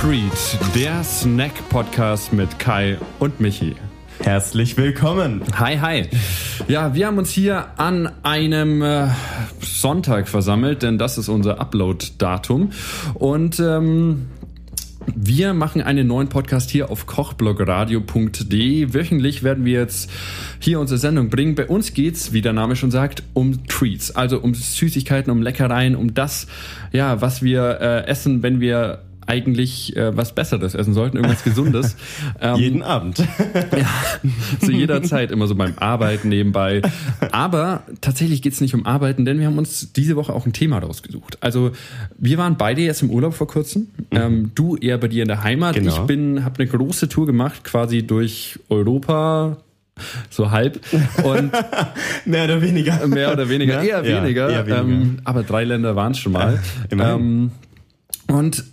Treat, der Snack-Podcast mit Kai und Michi. Herzlich willkommen. Hi, hi. Ja, wir haben uns hier an einem äh, Sonntag versammelt, denn das ist unser Upload-Datum. Und ähm, wir machen einen neuen Podcast hier auf kochblogradio.de. Wöchentlich werden wir jetzt hier unsere Sendung bringen. Bei uns geht's, wie der Name schon sagt, um Treats, also um Süßigkeiten, um Leckereien, um das, ja, was wir äh, essen, wenn wir eigentlich äh, was Besseres essen sollten, irgendwas Gesundes. Ähm, Jeden Abend. ja, zu jeder Zeit, immer so beim Arbeiten nebenbei. Aber tatsächlich geht's nicht um Arbeiten, denn wir haben uns diese Woche auch ein Thema rausgesucht. Also wir waren beide jetzt im Urlaub vor kurzem. Mhm. Ähm, du eher bei dir in der Heimat. Genau. Ich bin, habe eine große Tour gemacht, quasi durch Europa, so halb. Und mehr oder weniger. Mehr oder weniger, ja? eher, weniger, eher weniger. Ähm, aber drei Länder waren es schon mal. Ähm, und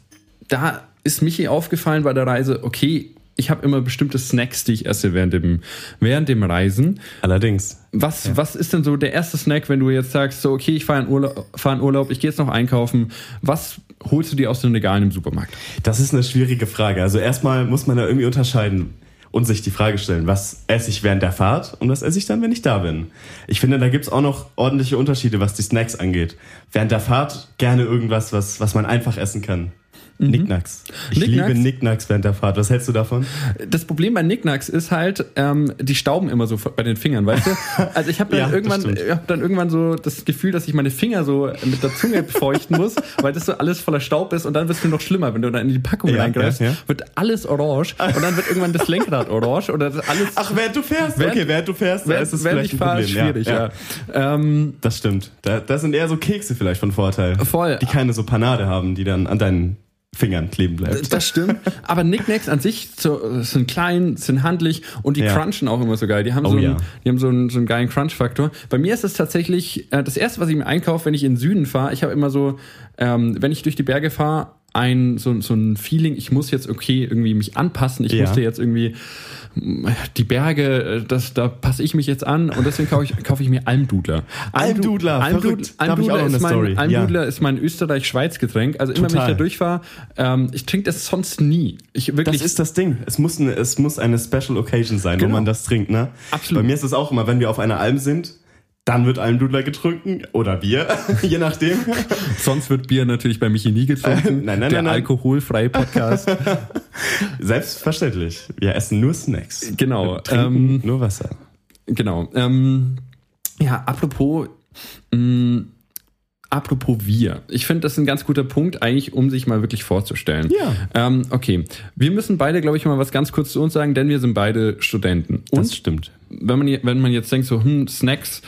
da ist Michi aufgefallen bei der Reise, okay, ich habe immer bestimmte Snacks, die ich esse während dem, während dem Reisen. Allerdings. Was, ja. was ist denn so der erste Snack, wenn du jetzt sagst, so, okay, ich fahre in Urlaub, fahr in Urlaub ich gehe jetzt noch einkaufen. Was holst du dir aus den Regalen im Supermarkt? Das ist eine schwierige Frage. Also erstmal muss man da irgendwie unterscheiden und sich die Frage stellen, was esse ich während der Fahrt und was esse ich dann, wenn ich da bin. Ich finde, da gibt's auch noch ordentliche Unterschiede, was die Snacks angeht. Während der Fahrt gerne irgendwas, was, was man einfach essen kann. Mhm. Nicknacks. Ich Nicknacks? liebe Nicknacks während der Fahrt. Was hältst du davon? Das Problem bei Nicknacks ist halt, ähm, die stauben immer so bei den Fingern, weißt du? Also ich habe dann, ja, irgendwann, ich hab dann irgendwann so das Gefühl, dass ich meine Finger so mit der Zunge befeuchten muss, weil das so alles voller Staub ist und dann wird es noch schlimmer, wenn du dann in die Packung ja, reingreifst, ja, wird alles orange und dann wird irgendwann das Lenkrad orange oder das alles. Ach, während du fährst? Während, okay, während du fährst, während, ist es vielleicht ich fahre, schwierig, ja. Ähm, das stimmt. Da, das sind eher so Kekse vielleicht von Vorteil. Voll. Die keine so Panade haben, die dann an deinen Fingern kleben bleibt. Das stimmt. Aber Nicknacks an sich so, sind klein, sind handlich und die ja. crunchen auch immer so geil. Die haben, oh, so, einen, ja. die haben so, einen, so einen geilen Crunch-Faktor. Bei mir ist es tatsächlich äh, das erste, was ich mir einkaufe, wenn ich in den Süden fahre. Ich habe immer so, ähm, wenn ich durch die Berge fahre, ein so, so ein Feeling, ich muss jetzt okay irgendwie mich anpassen. Ich ja. musste jetzt irgendwie die Berge, das, da passe ich mich jetzt an und deswegen kaufe ich, kaufe ich mir Almdudler. Almdudler, Almdudler, Almdudler ist, mein, Almdudler ja. ist mein Österreich-Schweiz-Getränk. Also immer, Total. wenn ich da durchfahre, ähm, ich trinke das sonst nie. Ich wirklich das ist das Ding. Es muss, eine, es muss eine Special Occasion sein, genau. wo man das trinkt. Ne? Absolut. Bei mir ist es auch immer, wenn wir auf einer Alm sind, dann wird Almdudler getrunken oder Bier, je nachdem. Sonst wird Bier natürlich bei Michi nie getrunken. Äh, nein, nein, Der nein, alkoholfreie Podcast. Selbstverständlich. Wir essen nur Snacks. Genau. Ähm, nur Wasser. Genau. Ähm, ja, apropos, mh, mm, apropos wir. Ich finde, das ist ein ganz guter Punkt, eigentlich, um sich mal wirklich vorzustellen. Ja. Ähm, okay. Wir müssen beide, glaube ich, mal was ganz kurz zu uns sagen, denn wir sind beide Studenten. Und das stimmt. Wenn man, wenn man jetzt denkt, so, hm, Snacks,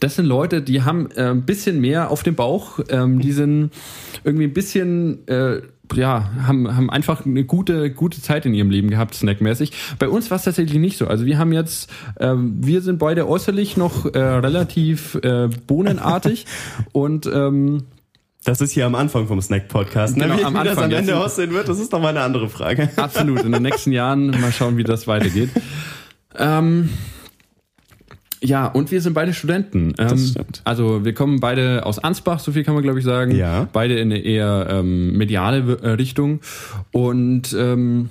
das sind Leute, die haben äh, ein bisschen mehr auf dem Bauch, ähm, die sind irgendwie ein bisschen, äh, ja, haben, haben einfach eine gute, gute Zeit in ihrem Leben gehabt, snackmäßig. Bei uns war es tatsächlich nicht so. Also wir haben jetzt, äh, wir sind beide äußerlich noch äh, relativ äh, bohnenartig und ähm, das ist hier am Anfang vom Snack-Podcast. Ne? Genau, wie, am wie Anfang. das am Ende aussehen wird, das ist noch mal eine andere Frage. Absolut. In den nächsten Jahren mal schauen, wie das weitergeht. Ähm, ja, und wir sind beide Studenten. Ähm. Also wir kommen beide aus Ansbach, so viel kann man glaube ich sagen. Ja. Beide in eine eher ähm, mediale äh, Richtung. Und ähm,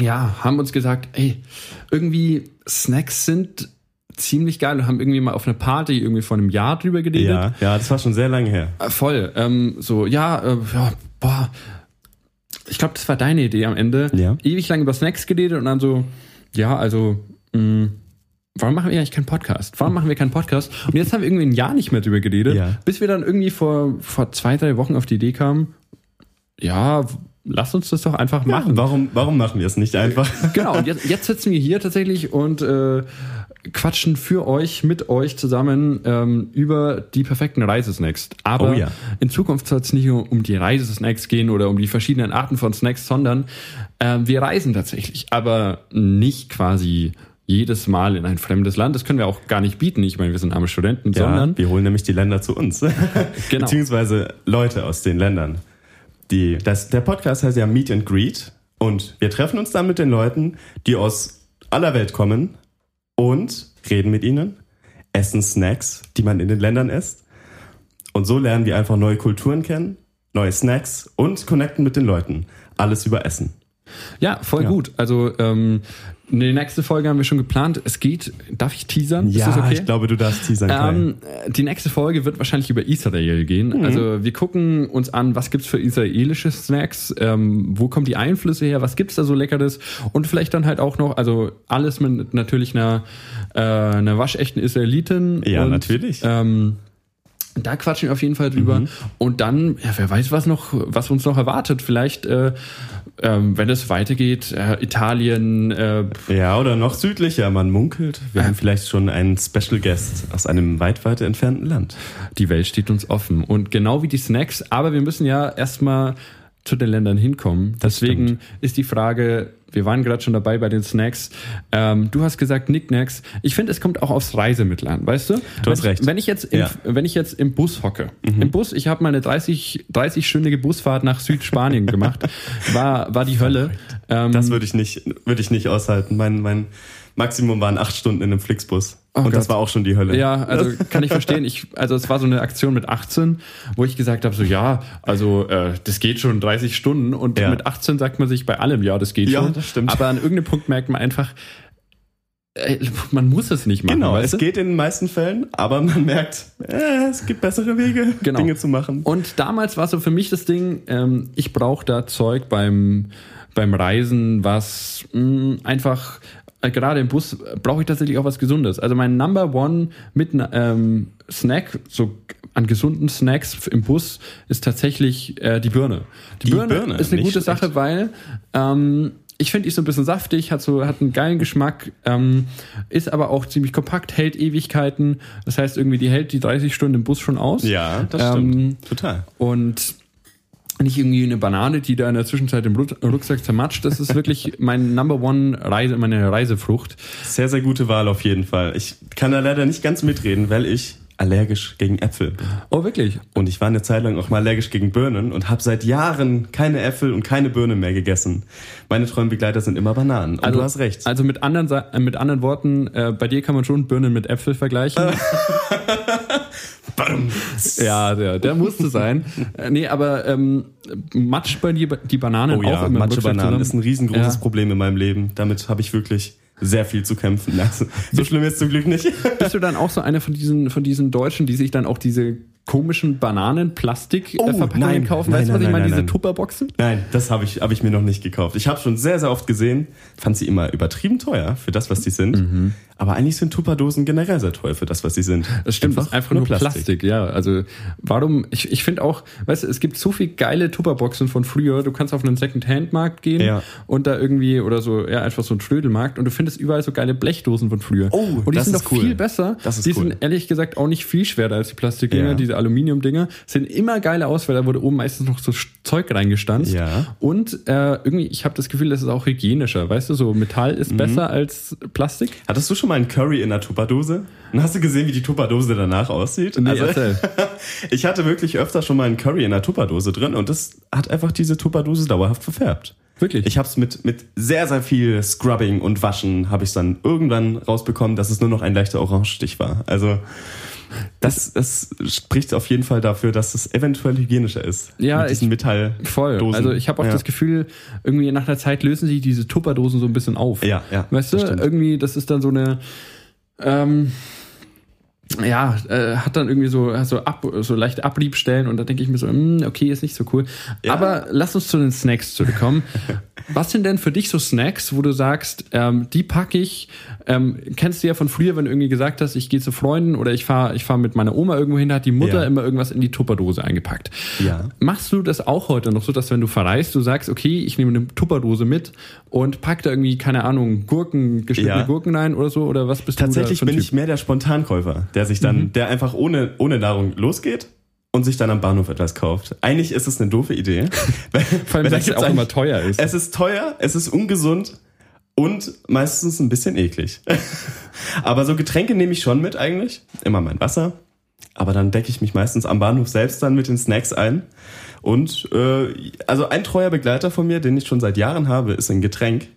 ja, haben uns gesagt, ey, irgendwie Snacks sind ziemlich geil und haben irgendwie mal auf einer Party irgendwie vor einem Jahr drüber geredet. Ja, ja, das war schon sehr lange her. Äh, voll. Ähm, so, ja, äh, ja, boah. Ich glaube, das war deine Idee am Ende. Ja. Ewig lang über Snacks geredet und dann so, ja, also, mh, warum machen wir eigentlich keinen Podcast? Warum machen wir keinen Podcast? Und jetzt haben wir irgendwie ein Jahr nicht mehr drüber geredet, ja. bis wir dann irgendwie vor, vor zwei, drei Wochen auf die Idee kamen, ja, lass uns das doch einfach machen. Ja, warum, warum machen wir es nicht einfach? Genau, und jetzt, jetzt sitzen wir hier tatsächlich und äh, quatschen für euch, mit euch zusammen ähm, über die perfekten Reisesnacks. Aber oh ja. in Zukunft soll es nicht nur um die Reisesnacks gehen oder um die verschiedenen Arten von Snacks, sondern äh, wir reisen tatsächlich, aber nicht quasi jedes Mal in ein fremdes Land. Das können wir auch gar nicht bieten. Ich meine, wir sind arme Studenten, ja, sondern. Wir holen nämlich die Länder zu uns. genau. Beziehungsweise Leute aus den Ländern. Die, das, der Podcast heißt ja Meet and Greet. Und wir treffen uns dann mit den Leuten, die aus aller Welt kommen und reden mit ihnen, essen Snacks, die man in den Ländern isst. Und so lernen wir einfach neue Kulturen kennen, neue Snacks und connecten mit den Leuten. alles über Essen. Ja, voll Ja. gut. Also ähm, die nächste Folge haben wir schon geplant. Es geht, darf ich teasern? Das okay? ich glaube, du darfst teasern. Ähm, die nächste Folge wird wahrscheinlich über Israel gehen. Mhm. Also wir gucken uns an, was gibt's für israelische Snacks, ähm, wo kommen die Einflüsse her, was gibt's da so leckeres und vielleicht dann halt auch noch, also alles mit natürlich einer, äh, einer waschechten Israelitin. Ja, und, natürlich. Ähm, da quatschen wir auf jeden Fall drüber. Mhm. Und dann, ja, wer weiß, was noch, was uns noch erwartet. Vielleicht, äh, ähm, wenn es weitergeht, äh, Italien, äh, ja, oder noch südlicher, man munkelt. Wir haben vielleicht schon einen Special Guest aus einem weit, weit entfernten Land. Die Welt steht uns offen. Und genau wie die Snacks, aber wir müssen ja erstmal zu den Ländern hinkommen. Deswegen stimmt. ist die Frage, wir waren gerade schon dabei bei den Snacks. Ähm, du hast gesagt Nicknacks. Ich finde, es kommt auch aufs Reisemittel an, weißt du? Du hast wenn, recht. Wenn ich jetzt im, Ja. wenn ich jetzt im Bus hocke, im Bus, ich habe mal eine 30, 30-stündige Busfahrt nach Südspanien gemacht, war, war die Hölle. Ähm, Das würde ich nicht, würde ich nicht aushalten. Mein, mein Maximum waren acht Stunden in einem Flixbus. Oh Und das Gott. war auch schon die Hölle. Ja, also kann ich verstehen. Ich, also es war so eine Aktion mit 18, wo ich gesagt habe, so ja, also äh, das geht schon 30 Stunden und Ja. mit 18 sagt man sich bei allem, ja, das geht Ja, schon. das stimmt. Aber an irgendeinem Punkt merkt man einfach, äh, man muss es nicht machen. Genau, es du? geht in den meisten Fällen, aber man merkt, äh, es gibt bessere Wege, Genau. Dinge zu machen. Und damals war so für mich das Ding, ähm, ich brauche da Zeug beim, beim Reisen, was mh, einfach, äh, gerade im Bus brauche ich tatsächlich auch was Gesundes. Also mein Number One mit ähm, Snack, so an gesunden Snacks im Bus, ist tatsächlich äh, die Birne. Die, Die Birne, Birne, ist eine gute. Sache, weil ähm, ich finde, die ist so ein bisschen saftig, hat so hat einen geilen Geschmack, ähm, ist aber auch ziemlich kompakt, hält Ewigkeiten. Das heißt, irgendwie die hält die 30 Stunden im Bus schon aus. Ja, das Ähm, stimmt. Total. Und nicht irgendwie eine Banane, die da in der Zwischenzeit im Ru- Rucksack zermatscht. Das ist wirklich mein Number One Reise, meine Reisefrucht. Sehr, sehr gute Wahl auf jeden Fall. Ich kann da leider nicht ganz mitreden, weil ich allergisch gegen Äpfel bin. Oh, wirklich? Und ich war eine Zeit lang auch mal allergisch gegen Birnen und habe seit Jahren keine Äpfel und keine Birnen mehr gegessen. Meine treuen Begleiter sind immer Bananen. Und du hast recht. Also mit anderen, äh, mit anderen Worten, äh, bei dir kann man schon Birnen mit Äpfel vergleichen. ja, der, der musste sein. Äh, nee, aber ähm, matscht bei dir die Bananen oh ja, auch immer im Mathe Rucksack Bananen ist ein riesengroßes Ja. Problem in meinem Leben. Damit habe ich wirklich sehr viel zu kämpfen. Also, so schlimm ist zum Glück nicht. Bist du dann auch so einer von diesen, von diesen Deutschen, die sich dann auch diese komischen Bananen-Plastik-Verpackungen Oh, nein, kaufen? nein, weißt du, was nein, ich meine? Diese. Tupperboxen? Nein, das habe ich, hab ich mir noch nicht gekauft. Ich habe schon sehr, sehr oft gesehen, fand sie immer übertrieben teuer für das, was die sind. Mhm. Aber eigentlich sind Tupperdosen generell sehr teuer für das, was sie sind. Das stimmt, ist einfach nur Plastik. ja. Also warum, ich, ich finde auch, weißt du, es gibt so viel geile Tupperboxen von früher. Du kannst auf einen Second-Hand-Markt gehen Ja. und da irgendwie, oder so, ja, einfach so einen Trödelmarkt und du findest überall so geile Blechdosen von früher. Oh, und die das sind ist doch cool. viel besser. Das ist die cool. sind ehrlich gesagt auch nicht viel schwerer als die Plastikdinger, Ja. Diese Aluminiumdinger. Sehen immer geile aus, weil da wurde oben meistens noch so Zeug reingestanzt. Ja. Und äh, irgendwie, ich habe das Gefühl, das ist auch hygienischer. Weißt du, so Metall Mhm. ist besser als Plastik. Hattest du schon mal einen Curry in einer Tupperdose? Und hast du gesehen, wie die Tupperdose danach aussieht? Nee, erzähl. ich hatte wirklich öfter schon mal einen Curry in einer Tupperdose drin und das hat einfach diese Tupperdose dauerhaft verfärbt. Wirklich? Ich habe es mit, mit sehr, sehr viel Scrubbing und Waschen habe ich dann irgendwann rausbekommen, dass es nur noch ein leichter Orangestich war. Also das, das spricht auf jeden Fall dafür, dass es eventuell hygienischer ist. Ja, mit diesen ich- Metalldosen. Voll. Also ich habe auch ja. das Gefühl, irgendwie nach einer Zeit lösen sich diese Tupperdosen so ein bisschen auf. Ja, ja, Weißt du, das stimmt. irgendwie, das ist dann so eine, ähm, ja, äh, hat dann irgendwie so, so, ab, so leichte Abriebstellen und da denke ich mir so, hm, okay, ist nicht so cool. Ja. Aber lass uns zu den Snacks zurückkommen. Was sind denn für dich so Snacks, wo du sagst, ähm, die packe ich, ähm, kennst du ja von früher, wenn du irgendwie gesagt hast, ich gehe zu Freunden oder ich fahre ich fahr mit meiner Oma irgendwo hin, hat die Mutter Ja. immer irgendwas in die Tupperdose eingepackt. Ja. Machst du das auch heute noch so, dass wenn du verreist, du sagst, okay, ich nehme eine Tupperdose mit und pack da irgendwie, keine Ahnung, Gurken, geschnittene Ja. Gurken rein oder so? Oder was bist Tatsächlich du ein bin Typ? ich mehr der Spontankäufer, der sich dann, Mhm. der einfach ohne, ohne Nahrung losgeht und sich dann am Bahnhof etwas kauft. Eigentlich ist es eine doofe Idee. weil, Vor allem, weil es auch immer teuer ist. Es ist teuer, es ist ungesund und meistens ein bisschen eklig. Aber so Getränke nehme ich schon mit eigentlich. Immer mein Wasser. Aber dann decke ich mich meistens am Bahnhof selbst dann mit den Snacks ein. Und äh, also ein treuer Begleiter von mir, den ich schon seit Jahren habe, ist ein Getränk.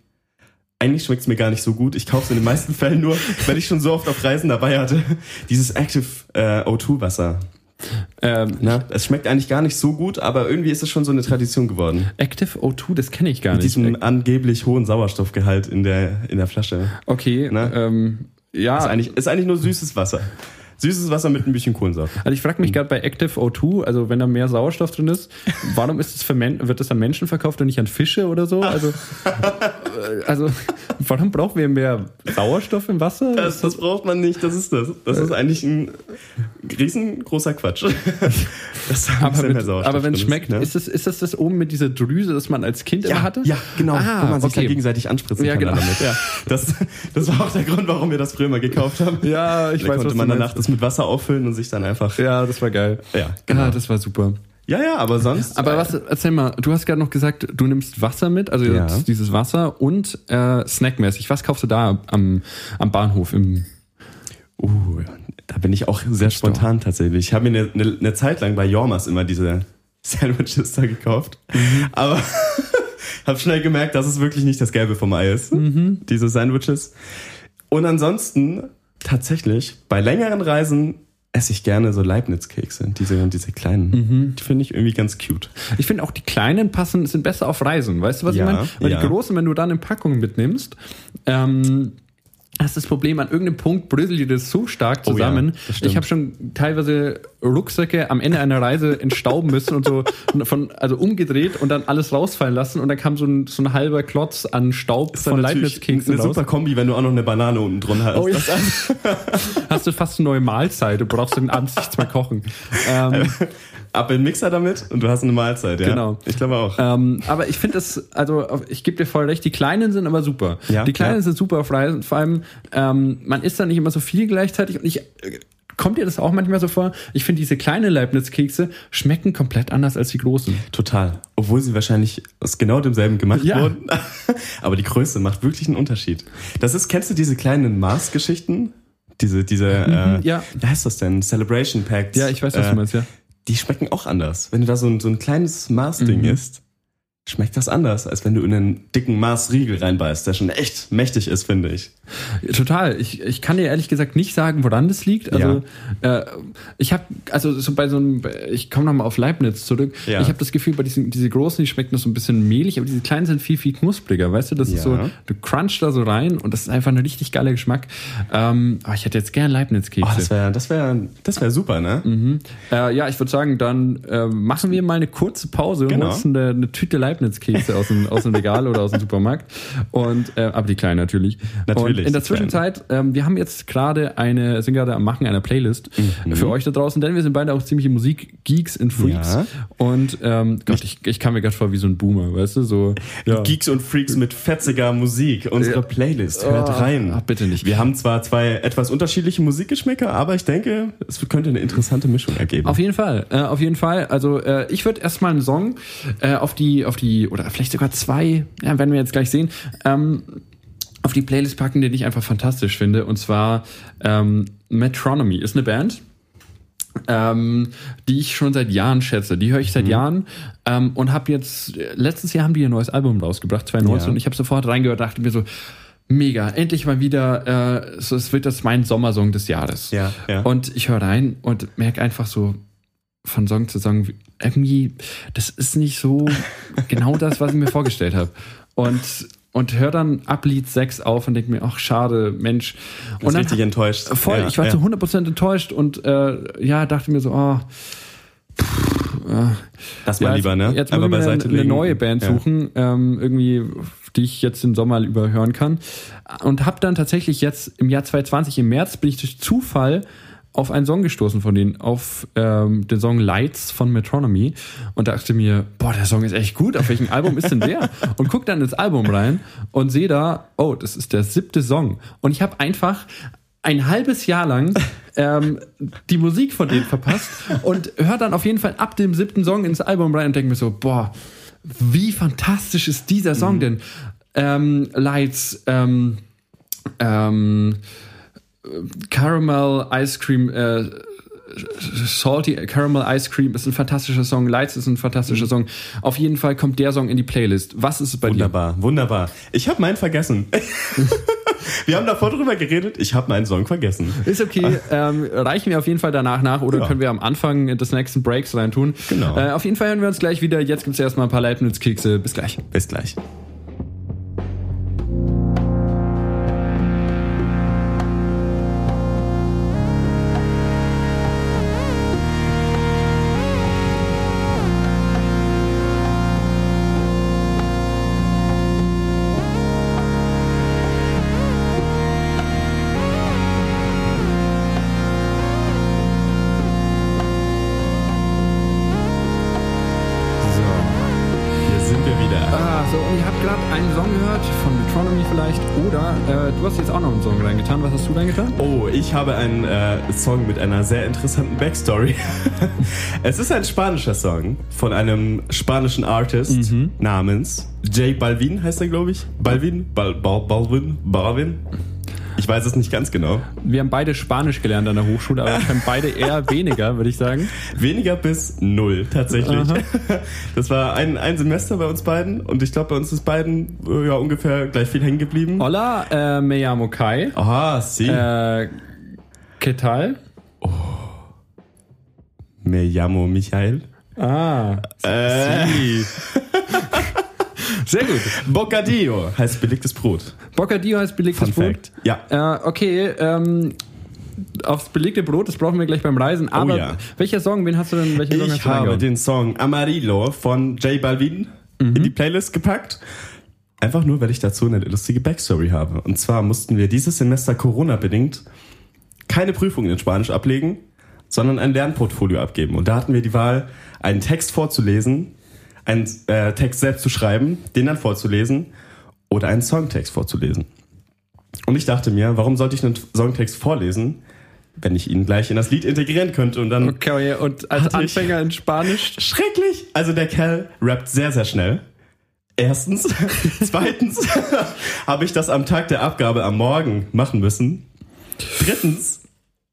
Eigentlich schmeckt es mir gar nicht so gut. Ich kaufe es in den meisten Fällen nur, weil ich schon so oft auf Reisen dabei hatte. Dieses Active äh, O2 Wasser. Ähm, es schmeckt eigentlich gar nicht so gut, aber irgendwie ist es schon so eine Tradition geworden. Active O2, das kenne ich gar Mit nicht. diesem angeblich hohen Sauerstoffgehalt in der, in der Flasche. okay, ähm, ja. Ist eigentlich, ist eigentlich nur süßes Wasser. Süßes Wasser mit ein bisschen Kohlensäure. Also ich frage mich gerade bei Active O2, also wenn da mehr Sauerstoff drin ist, warum ist das für Men wird das an Menschen verkauft und nicht an Fische oder so? Also, also warum brauchen wir mehr Sauerstoff im Wasser? Das, das braucht man nicht, das ist das. Das ist eigentlich ein riesengroßer Quatsch. Das aber mit, aber wenn es schmeckt, ne? ist, das, ist das das oben mit dieser Drüse, das man als Kind immer ja, hatte? ja, genau, Ah, wo man sich okay. dann gegenseitig anspritzen Ja, kann genau. damit. Ja, das, das war auch der Grund, warum wir das früher mal gekauft haben. Ja, ich da weiß, konnte was man danach das mit Wasser auffüllen und sich dann einfach. Ja, das war geil. Ja, genau. Ah, das war super. Ja, ja, aber sonst. Aber was, erzähl mal, du hast gerade noch gesagt, du nimmst Wasser mit, also Ja. dieses Wasser und äh, snackmäßig. Was kaufst du da am, am Bahnhof? Im, Uh, da bin ich auch sehr spontan tatsächlich. Ich habe mir eine, eine, eine Zeit lang bei Jormas immer diese Sandwiches da gekauft. Aber habe schnell gemerkt, dass es wirklich nicht das Gelbe vom Ei ist. Diese Sandwiches. Und ansonsten tatsächlich bei längeren Reisen esse ich gerne so Leibniz-Kekse. Diese, diese kleinen. Die finde ich irgendwie ganz cute. ich finde auch die kleinen passen, sind besser auf Reisen. Weißt du, was Ja, ich meine? Weil ja. die großen, wenn du dann eine Packung mitnimmst, ähm, hast das Problem, an irgendeinem Punkt bröselt dir das so stark Oh ja, zusammen. das stimmt. ich habe schon teilweise Rucksäcke am Ende einer Reise entstauben müssen und so von, also umgedreht und dann alles rausfallen lassen und dann kam so ein, so ein halber Klotz an Staub Ist von Leibniz-Keksen Eine raus. super Kombi, wenn du auch noch eine Banane unten drin hast. Oh ja. Das- hast du fast eine neue Mahlzeit. Du brauchst den abends nichts mehr kochen. Ähm, Ab in den Mixer damit und du hast eine Mahlzeit, ja. Genau. Ich glaube auch. ähm, aber ich finde das, also ich gebe dir voll recht, die Kleinen sind aber super. Ja, die Kleinen ja. sind super auf Reisen. Vor allem, ähm, man isst da nicht immer so viel gleichzeitig und ich. Kommt dir das auch manchmal so vor? Ich finde, diese kleinen Leibniz-Kekse schmecken komplett anders als die großen. Total. Obwohl sie wahrscheinlich aus genau demselben gemacht Ja. wurden. Aber die Größe macht wirklich einen Unterschied. Das ist, kennst du diese kleinen Mars-Geschichten? Diese, diese, äh, ja. wie heißt das denn? Celebration Packs. Ja, ich weiß, was äh, du meinst, ja. Die schmecken auch anders. Wenn du da so ein, so ein kleines Mars-Ding Mhm. isst, schmeckt das anders, als wenn du in einen dicken Mars-Riegel reinbeißt, der schon echt mächtig ist, finde ich. Total. Ich, ich kann dir ehrlich gesagt nicht sagen, woran das liegt. Also äh, ich habe, also so bei so einem, ich komme nochmal auf Leibniz zurück. Ja. Ich habe das Gefühl, bei diesen diese großen, die schmecken noch so ein bisschen mehlig, aber diese kleinen sind viel, viel knuspriger. Weißt du, das ist Ja. so, du crunch da so rein und das ist einfach ein richtig geiler Geschmack. Ähm, aber ich hätte jetzt gern Oh, Leibniz-Kekse. das wäre das wär, das wär super, ne? Mhm. Äh, ja, ich würde sagen, dann äh, machen wir mal eine kurze Pause und Genau. holen uns eine, eine Tüte Leibniz-Kekse aus dem, aus dem Regal oder aus dem Supermarkt. Und, äh, aber die kleinen natürlich. Natürlich, Und in der. Zwischenzeit, ähm, wir haben jetzt gerade eine, sind gerade am Machen einer Playlist Mhm. für euch da draußen, denn wir sind beide auch ziemliche Musik-Geeks und Freaks. Ja. Und ähm, Gott, ich, ich kam mir gerade vor wie so ein Boomer, weißt du? So, ja. Geeks und Freaks mit fetziger Musik. Unsere. Playlist. Hört Oh, rein. ach, bitte nicht. Wir haben zwar zwei etwas unterschiedliche Musikgeschmäcker, aber ich denke, es könnte eine interessante Mischung ergeben. Auf jeden Fall, äh, auf jeden Fall. Also äh, ich würde erstmal einen Song äh, auf die, auf die, oder vielleicht sogar zwei, ja, werden wir jetzt gleich sehen, ähm, auf die Playlist packen, den ich einfach fantastisch finde. Und zwar ähm, Metronomy ist eine Band. Ähm, die ich schon seit Jahren schätze. Die höre ich Mhm. seit Jahren ähm, und habe jetzt, letztes Jahr haben die ihr neues Album rausgebracht, 2019, Ja. und ich habe sofort reingehört, dachte mir so, mega, endlich mal wieder, äh, so, es wird das mein Sommersong des Jahres. Ja, ja. Und ich höre rein und merke einfach so von Song zu Song, wie- irgendwie, das ist nicht so genau das, was ich mir vorgestellt habe. Und, und höre dann ab Lied 6 auf und denke mir, ach, schade, Mensch. und dann, richtig enttäuscht. voll, Ja, ich war ja. zu 100% enttäuscht und äh, ja, dachte mir so, oh, Das mal ja, lieber, ne? Jetzt Aber muss ich mir eine, eine neue Band suchen, ähm, irgendwie, die ich jetzt im Sommer überhören kann. Und habe dann tatsächlich jetzt im Jahr 2020, im März, bin ich durch Zufall auf einen Song gestoßen von denen, auf ähm, den Song Lights von Metronomy und dachte mir, boah, der Song ist echt gut, auf welchem Album ist denn der? Und guck dann ins Album rein und sehe da, oh, das ist der siebte Song. Und ich habe einfach ein halbes Jahr lang ähm, die Musik von denen verpasst und hör dann auf jeden Fall ab dem siebten Song ins Album rein und denke mir so, boah, wie fantastisch ist dieser Song denn? Ähm, Lights, ähm, ähm, Caramel Ice Cream, äh, Salty Caramel Ice Cream ist ein fantastischer Song, Lights ist ein fantastischer Song. Auf jeden Fall kommt der Song in die Playlist. Was ist es bei Wunderbar, wunderbar. Ich habe meinen vergessen. Wir haben davor drüber geredet, ich habe meinen Song vergessen. Ist okay, ähm, reichen wir auf jeden Fall danach nach oder Ja. können wir am Anfang des nächsten Breaks reintun. Genau. Äh, auf jeden Fall hören wir uns gleich wieder. Jetzt gibt's erstmal ein paar Leibniz-Kekse. Bis gleich. Bis gleich. Ich habe einen äh, Song mit einer sehr interessanten Backstory. es ist ein spanischer Song von einem spanischen Artist namens J Balvin, heißt er, glaube ich. Balvin? Bal Bal Balvin? Balvin? Ich weiß es nicht ganz genau. Wir haben beide Spanisch gelernt an der Hochschule, aber wahrscheinlich beide eher weniger, würde ich sagen. Weniger bis null, tatsächlich. Das war ein, ein Semester bei uns beiden und ich glaube, bei uns ist beiden äh, ja, ungefähr gleich viel hängen geblieben. Hola, äh, me llamo Kai. Aha, sí. Äh, ¿Qué tal? Me llamo Michael. Ah, Äh, sehr gut. Bocadillo heißt belegtes Brot. Bocadillo heißt belegtes Fun Brot. Fact. Ja. Äh, okay, ähm, aufs belegte Brot, das brauchen wir gleich beim Reisen. Aber Oh ja. welcher Song, wen hast du denn, welchen Song hast Ich du habe den Song Amarillo von J Balvin in die Playlist gepackt. Einfach nur, weil ich dazu eine lustige Backstory habe. Und zwar mussten wir dieses Semester Corona-bedingt keine Prüfungen in Spanisch ablegen, sondern ein Lernportfolio abgeben. Und da hatten wir die Wahl, einen Text vorzulesen, einen äh, Text selbst zu schreiben, den dann vorzulesen oder einen Songtext vorzulesen. Und ich dachte mir, warum sollte ich einen Songtext vorlesen, wenn ich ihn gleich in das Lied integrieren könnte und dann Okay, und als Anfänger in Spanisch? Schrecklich! Also der Kerl rappt sehr, sehr schnell. Erstens. Zweitens habe ich das am Tag der Abgabe am Morgen machen müssen. Drittens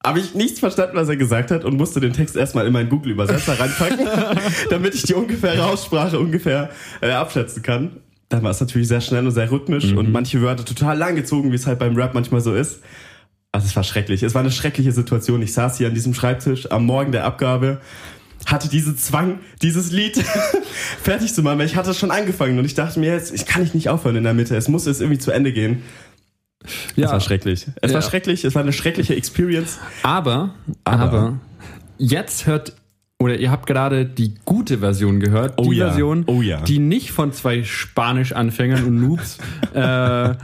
habe ich nichts verstanden, was er gesagt hat und musste den Text erstmal in meinen Google-Übersetzer reinpacken, damit ich die ungefähre Aussprache ungefähr äh, abschätzen kann. Dann war es natürlich sehr schnell und sehr rhythmisch und manche Wörter total lang gezogen, wie es halt beim Rap manchmal so ist. Also es war schrecklich. Es war eine schreckliche Situation. Ich saß hier an diesem Schreibtisch am Morgen der Abgabe, hatte diesen Zwang, dieses Lied fertig zu machen, weil ich hatte schon angefangen und ich dachte mir jetzt, ich kann ich nicht aufhören in der Mitte. Es muss jetzt irgendwie zu Ende gehen. Ja, Es war schrecklich. Es Ja. war schrecklich. Es war eine schreckliche Experience. aber, aber, Aber. jetzt hört, oder ihr habt gerade die gute Version gehört. Oh die ja. Version, Oh ja. die nicht von zwei Spanisch-Anfängern und Noobs äh,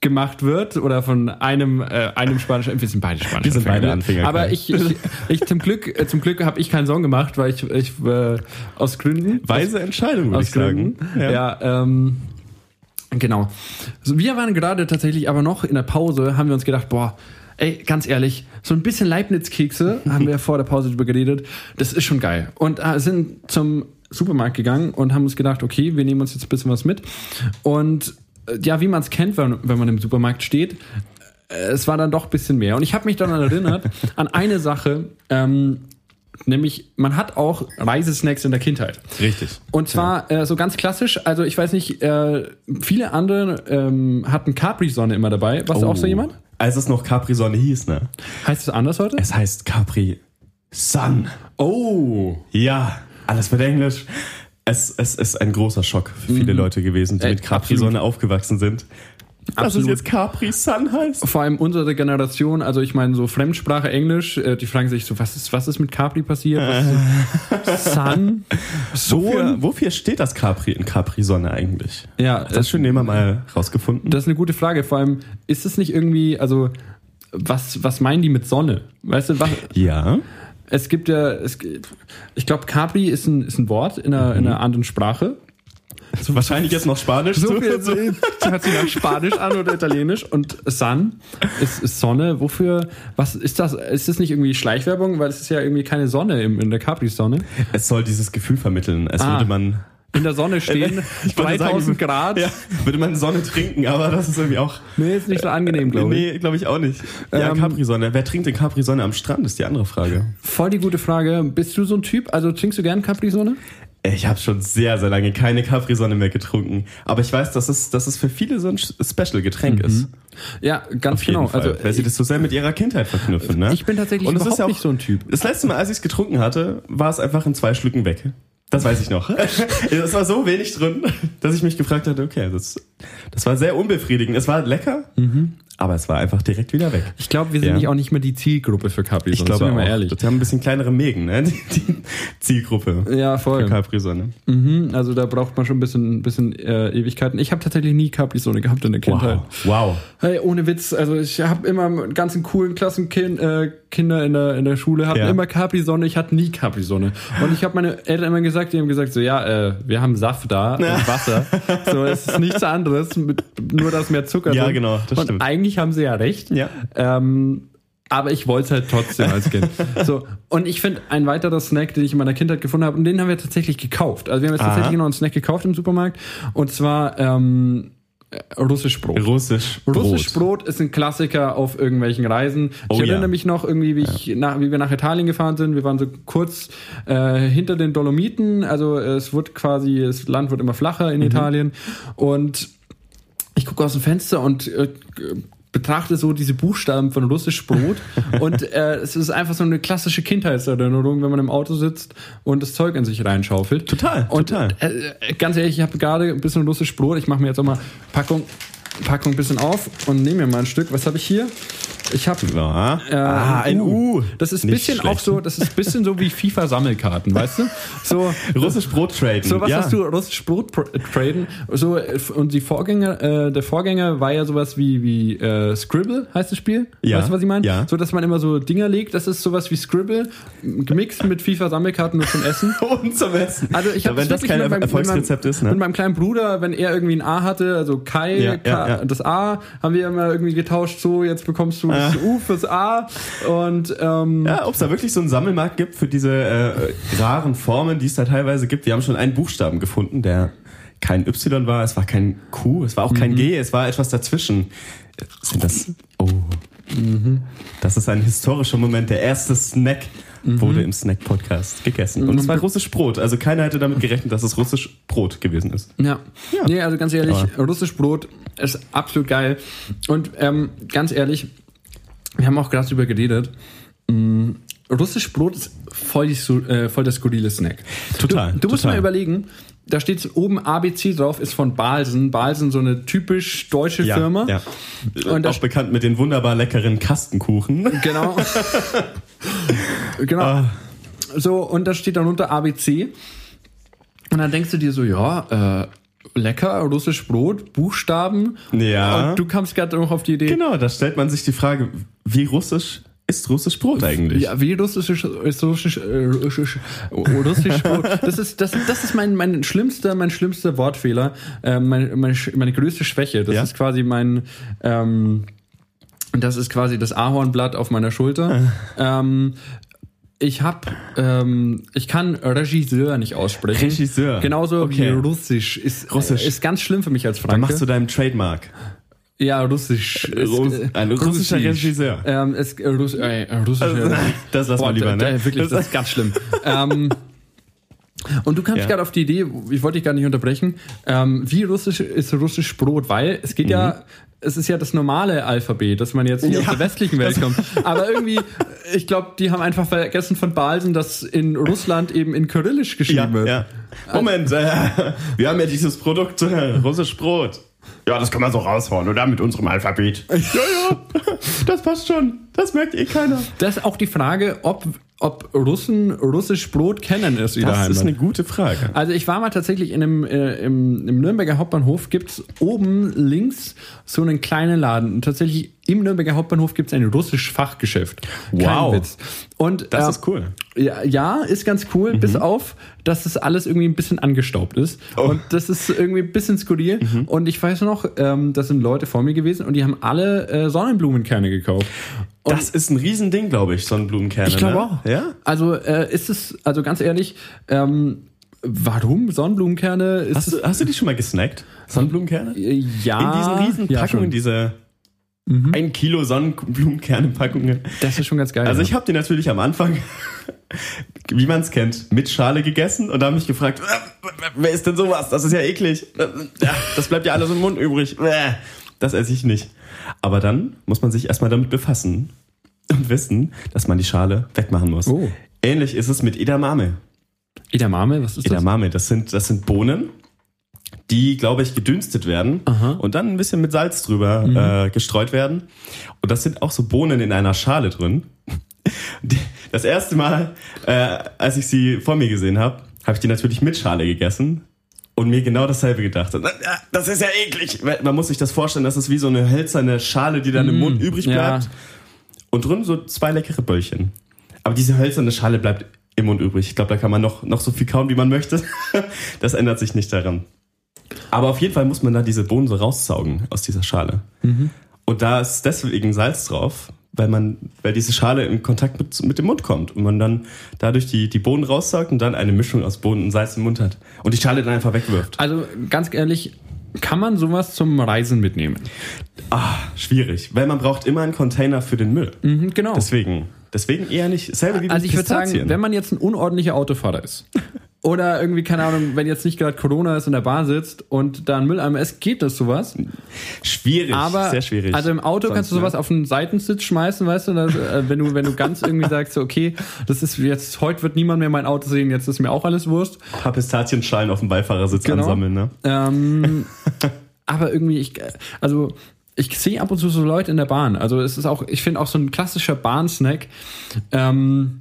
gemacht wird oder von einem äh, einem Spanisch wir sind beide Spanisch Wir sind beide Anfänger, aber ich, ich, ich zum Glück äh, zum Glück habe ich keinen Song gemacht weil ich ich äh, aus Gründen Weise Entscheidung, würde ich aus Gründen. sagen. Ja, ähm, genau. Wir waren gerade tatsächlich aber noch in der Pause, haben wir uns gedacht, boah, ey, ganz ehrlich, so ein bisschen Leibniz-Kekse, haben wir vor der Pause drüber geredet, das ist schon geil. Und äh, sind zum Supermarkt gegangen und haben uns gedacht, okay, wir nehmen uns jetzt ein bisschen was mit. Und äh, ja, wie man es kennt, wenn, wenn man im Supermarkt steht, äh, es war dann doch ein bisschen mehr. Und ich habe mich daran erinnert, an eine Sache, ähm, nämlich man hat auch Reisesnacks in der Kindheit. Richtig. Und zwar äh, so ganz klassisch, also ich weiß nicht, äh, viele andere ähm, hatten Capri-Sonne immer dabei. Warst du auch so jemand? Als es noch Capri-Sonne hieß, ne? Heißt es anders heute? Es heißt Capri Sun. Oh. Ja, alles wird Englisch. Es, es ist ein großer Schock für viele Leute gewesen, die Äh, mit Capri-Sonne aufgewachsen sind. Dass es jetzt Capri Sun heißt. Vor allem unsere Generation, also ich meine so Fremdsprache Englisch, äh, die fragen sich so, was ist, was ist mit Capri passiert? Was ist, Sun? Wofür, Sohn? wofür steht das Capri in Capri-Sonne eigentlich? Ja, Hat das schon jemand mal rausgefunden? Das ist eine gute Frage. Vor allem, ist es nicht irgendwie, also, was, was meinen die mit Sonne? Weißt du, was, ja. es gibt ja, es, gibt- ich glaube, Capri ist ein, ist ein Wort in einer, in einer anderen Sprache. Wahrscheinlich jetzt noch Spanisch. So viel hört sich nach Spanisch an oder Italienisch und Sun ist, ist Sonne. Wofür, was ist das? Ist das nicht irgendwie Schleichwerbung? Weil es ist ja irgendwie keine Sonne im, in der Capri-Sonne. Es soll dieses Gefühl vermitteln, als Ah. würde man In der Sonne stehen, Ich wollte 3000 sagen, Grad. Ja, würde man Sonne trinken, aber das ist irgendwie auch. Nee, ist nicht so angenehm, glaube ich. Nee, glaube ich auch nicht. Ja, Ähm, Capri-Sonne. Wer trinkt denn Capri-Sonne am Strand, ist die andere Frage. Voll die gute Frage. Bist du so ein Typ? Also trinkst du gern Capri-Sonne? Ich habe schon sehr, sehr lange keine Capri-Sonne mehr getrunken. Aber ich weiß, dass es, dass es für viele so ein Special-Getränk ist. Ja, ganz Auf genau. Also weil sie das so sehr mit ihrer Kindheit verknüpfen. Ne? ich bin tatsächlich Und es ist überhaupt ja auch- nicht so ein Typ. Das letzte Mal, als ich es getrunken hatte, war es einfach in zwei Schlücken weg. Das weiß ich noch. es war so wenig drin, dass ich mich gefragt hatte, okay, das, das war sehr unbefriedigend. Es war lecker, aber es war einfach direkt wieder weg. Ich glaube, wir sind Ja. auch nicht mehr die Zielgruppe für Capri. Ich glaube sind wir mal ehrlich. Das haben ein bisschen kleinere Mägen, ne? Die, die Zielgruppe. Ja, voll. Für Capri-Sonne. Mhm, also da braucht man schon ein bisschen, bisschen äh, Ewigkeiten. Ich habe tatsächlich nie Capri-Sonne gehabt in der Kindheit. Wow. Wow. Hey, ohne Witz, also ich habe immer mit ganzen coolen Klassenkinder äh, Kinder in der in der Schule hatten Ja. immer Capri-Sonne, ich hatte nie Capri-Sonne. Und ich habe meine Eltern immer gesagt, die haben gesagt so, ja, äh, wir haben Saft da und Wasser. So, es ist nichts anderes, mit, nur dass mehr Zucker Ja, drin. genau, das und stimmt. eigentlich haben sie ja recht. Ja. Ähm, aber ich wollte es halt trotzdem als Kind. So, und ich finde, ein weiterer Snack, den ich in meiner Kindheit gefunden habe, und den haben wir tatsächlich gekauft. Also wir haben jetzt Aha. tatsächlich noch einen Snack gekauft im Supermarkt. Und zwar ähm, äh, russisch Brot. Russisch Brot. Russisch Brot ist ein Klassiker auf irgendwelchen Reisen. Oh ich erinnere ja. mich noch irgendwie, wie, ich nach, wie wir nach Italien gefahren sind. Wir waren so kurz äh, hinter den Dolomiten. Also es wird quasi, das Land wird immer flacher Mhm. in Italien. Und ich gucke aus dem Fenster und äh, betrachte so diese Buchstaben von russisch Brot und äh, es ist einfach so eine klassische Kindheitserinnerung, wenn man im Auto sitzt und das Zeug in sich reinschaufelt. Total, Und total. äh, ganz ehrlich, ich habe gerade ein bisschen russisch Brot. Ich mache mir jetzt auch mal Packung Packung ein bisschen auf und nehme mir mal ein Stück. Was habe ich hier? Ich habe Ja. äh, ah, ein U. Das ist ein bisschen auch schlecht. so, das ist ein bisschen so wie FIFA Sammelkarten, weißt du? So Russisch Brot traden. so was ja. hast du russisch Brot traden? So äh, und die Vorgänger, äh, der Vorgänger war ja sowas wie wie äh, Scribble heißt das Spiel. Ja, Weißt du was ich meine? ja. So dass man immer so Dinger legt. Das ist sowas wie Scribble gemixt mit FIFA Sammelkarten nur zum Essen. Und zum Essen. Also ich Ja, habe wenn das kein Erfolgsrezept ist, Mit ne? meinem kleinen Bruder, wenn er irgendwie ein A hatte, also Kai, Ja, K, ja, ja. das A, haben wir immer irgendwie getauscht. So, jetzt bekommst du das U fürs A und ähm, Ja, ob es da wirklich so einen Sammelmarkt gibt für diese äh, raren Formen, die es da teilweise gibt. Wir haben schon einen Buchstaben gefunden, der kein Y war, es war kein Q, es war auch Mhm. kein G, es war etwas dazwischen. Sind das. Oh. Mhm. Das ist ein historischer Moment. Der erste Snack Mhm. wurde im Snack-Podcast gegessen. Und es war russisch Brot. Also keiner hätte damit gerechnet, dass es russisch Brot gewesen ist. Ja. Ja. Nee, also ganz ehrlich, russisch Brot ist absolut geil. Und ähm, ganz ehrlich, wir haben auch gerade drüber geredet. mh, Russisch Brot ist voll, die, äh, voll der skurrile Snack. Total, Du, du musst total. mal überlegen, da steht oben ABC drauf, ist von Balsen. Balsen, so eine typisch deutsche Firma. Ja. Und auch bekannt mit den wunderbar leckeren Kastenkuchen. Genau. genau. Ah. So, und da steht dann unter ABC. Und dann denkst du dir so, ja, äh, lecker, russisch Brot, Buchstaben. Ja. Und du kamst gerade noch auf die Idee, Genau, da stellt man sich die Frage, wie russisch ist russisch Brot eigentlich? Ja, wie russisch ist russisch, äh, russisch, russisch Brot. Das ist, das, das ist mein, mein schlimmster, mein schlimmster Wortfehler, äh, meine, meine, meine größte Schwäche. Das Ja? ist quasi mein, ähm, das ist quasi das Ahornblatt auf meiner Schulter. ähm, ich hab, ähm, ich kann Regisseur nicht aussprechen. Regisseur. Genauso Okay. wie Russisch. Ist, Russisch. ist ganz schlimm für mich als Dann Franke. machst du deinen Trademark. Ja, Russisch. Ist, Russ- äh, ein russischer Russisch. Regisseur. Ähm, ist, äh, Russ, äh, russischer Das lassen wir Boah, lieber, ne? da- Wirklich, das ist ganz schlimm. ähm, und du kamst Ja. gerade auf die Idee, ich wollte dich gar nicht unterbrechen, ähm, wie russisch ist russisch Brot? Weil es geht ja, es ist ja das normale Alphabet, dass man jetzt hier Mhm. Ja, aus der westlichen Welt kommt. Aber irgendwie, ich glaube, die haben einfach vergessen von Balsen, dass in Russland eben in Kyrillisch Ja, geschrieben wird. ja. Moment, äh, wir haben ja dieses Produkt äh, russisch Brot. Ja, das kann man so raushauen, oder? Mit unserem Alphabet. ja, ja, das passt schon. Das merkt eh keiner. Das ist auch die Frage, ob, ob Russen russisch Brot kennen ist, ihrer Das ist eine gute Frage. Also ich war mal tatsächlich in einem, äh, im, im Nürnberger Hauptbahnhof gibt's oben links so einen kleinen Laden. Und tatsächlich im Nürnberger Hauptbahnhof gibt's ein russisch Fachgeschäft. Kein Wow. Witz. Und Das äh, ist cool. Ja, ja, ist ganz cool, bis auf, dass das alles irgendwie ein bisschen angestaubt ist. Oh. Und das ist irgendwie ein bisschen skurril. Und ich weiß noch, ähm, das sind Leute vor mir gewesen und die haben alle äh, Sonnenblumenkerne gekauft. Und Das ist ein Riesending, glaube ich, Sonnenblumenkerne. ich glaube ne? auch. Ja? Also äh, ist es, also ganz ehrlich, ähm, warum Sonnenblumenkerne? Ist Hast du, hast du die schon mal gesnackt? Sonnenblumenkerne? es, ja. In diesen riesen ja, Packungen, schon. diese ein Kilo Sonnenblumenkernpackungen. Das ist schon ganz geil. Also ja. ich habe die natürlich am Anfang, wie man es kennt, mit Schale gegessen und da habe mich gefragt, "Äh, wer ist denn sowas? Das ist ja eklig. Äh, ja, Das bleibt ja alles im Mund übrig. Äh, Das esse ich nicht. Aber dann muss man sich erstmal damit befassen und wissen, dass man die Schale wegmachen muss. Oh. Ähnlich ist es mit Edamame. Edamame, was ist das? Edamame, das sind, das sind Bohnen, die, glaube ich, gedünstet werden Aha. und dann ein bisschen mit Salz drüber äh, gestreut werden. Und das sind auch so Bohnen in einer Schale drin. Das erste Mal, äh, als ich sie vor mir gesehen habe, habe ich die natürlich mit Schale gegessen und mir genau dasselbe gedacht. Äh, Das ist ja eklig. Man muss sich das vorstellen, das ist wie so eine hölzerne Schale, die dann im Mund übrig ja. bleibt. Und drin so zwei leckere Böllchen. Aber diese hölzerne Schale bleibt im Mund übrig. Ich glaube, da kann man noch, noch so viel kauen, wie man möchte. Das ändert sich nicht daran. Aber auf jeden Fall muss man da diese Bohnen so raussaugen aus dieser Schale. Und da ist deswegen Salz drauf, weil man, weil diese Schale in Kontakt mit, mit dem Mund kommt und man dann dadurch die, die Bohnen raussaugt und dann eine Mischung aus Bohnen und Salz im Mund hat. Und die Schale dann einfach wegwirft. Also ganz ehrlich, kann man sowas zum Reisen mitnehmen? Ah, schwierig. Weil man braucht immer einen Container für den Müll. Mhm, genau. Deswegen. Deswegen eher nicht selber wie Also ich würde sagen, wenn man jetzt ein unordentlicher Autofahrer ist oder irgendwie, keine Ahnung, wenn jetzt nicht gerade Corona ist in der Bahn sitzt und da ein Mülleimer ist, geht das sowas. Schwierig, Aber sehr schwierig. also im Auto kannst du Sonst, sowas auf den Seitensitz schmeißen, weißt du, dass, äh, wenn du wenn du ganz irgendwie sagst, so, okay, das ist jetzt heute wird niemand mehr mein Auto sehen, jetzt ist mir auch alles Wurst. Ein paar Pistazienschalen auf dem Beifahrersitz Genau. ansammeln, ne? Ähm, aber irgendwie, ich, also ich sehe ab und zu so Leute in der Bahn. Also es ist auch, ich finde auch so ein klassischer Bahnsnack ähm,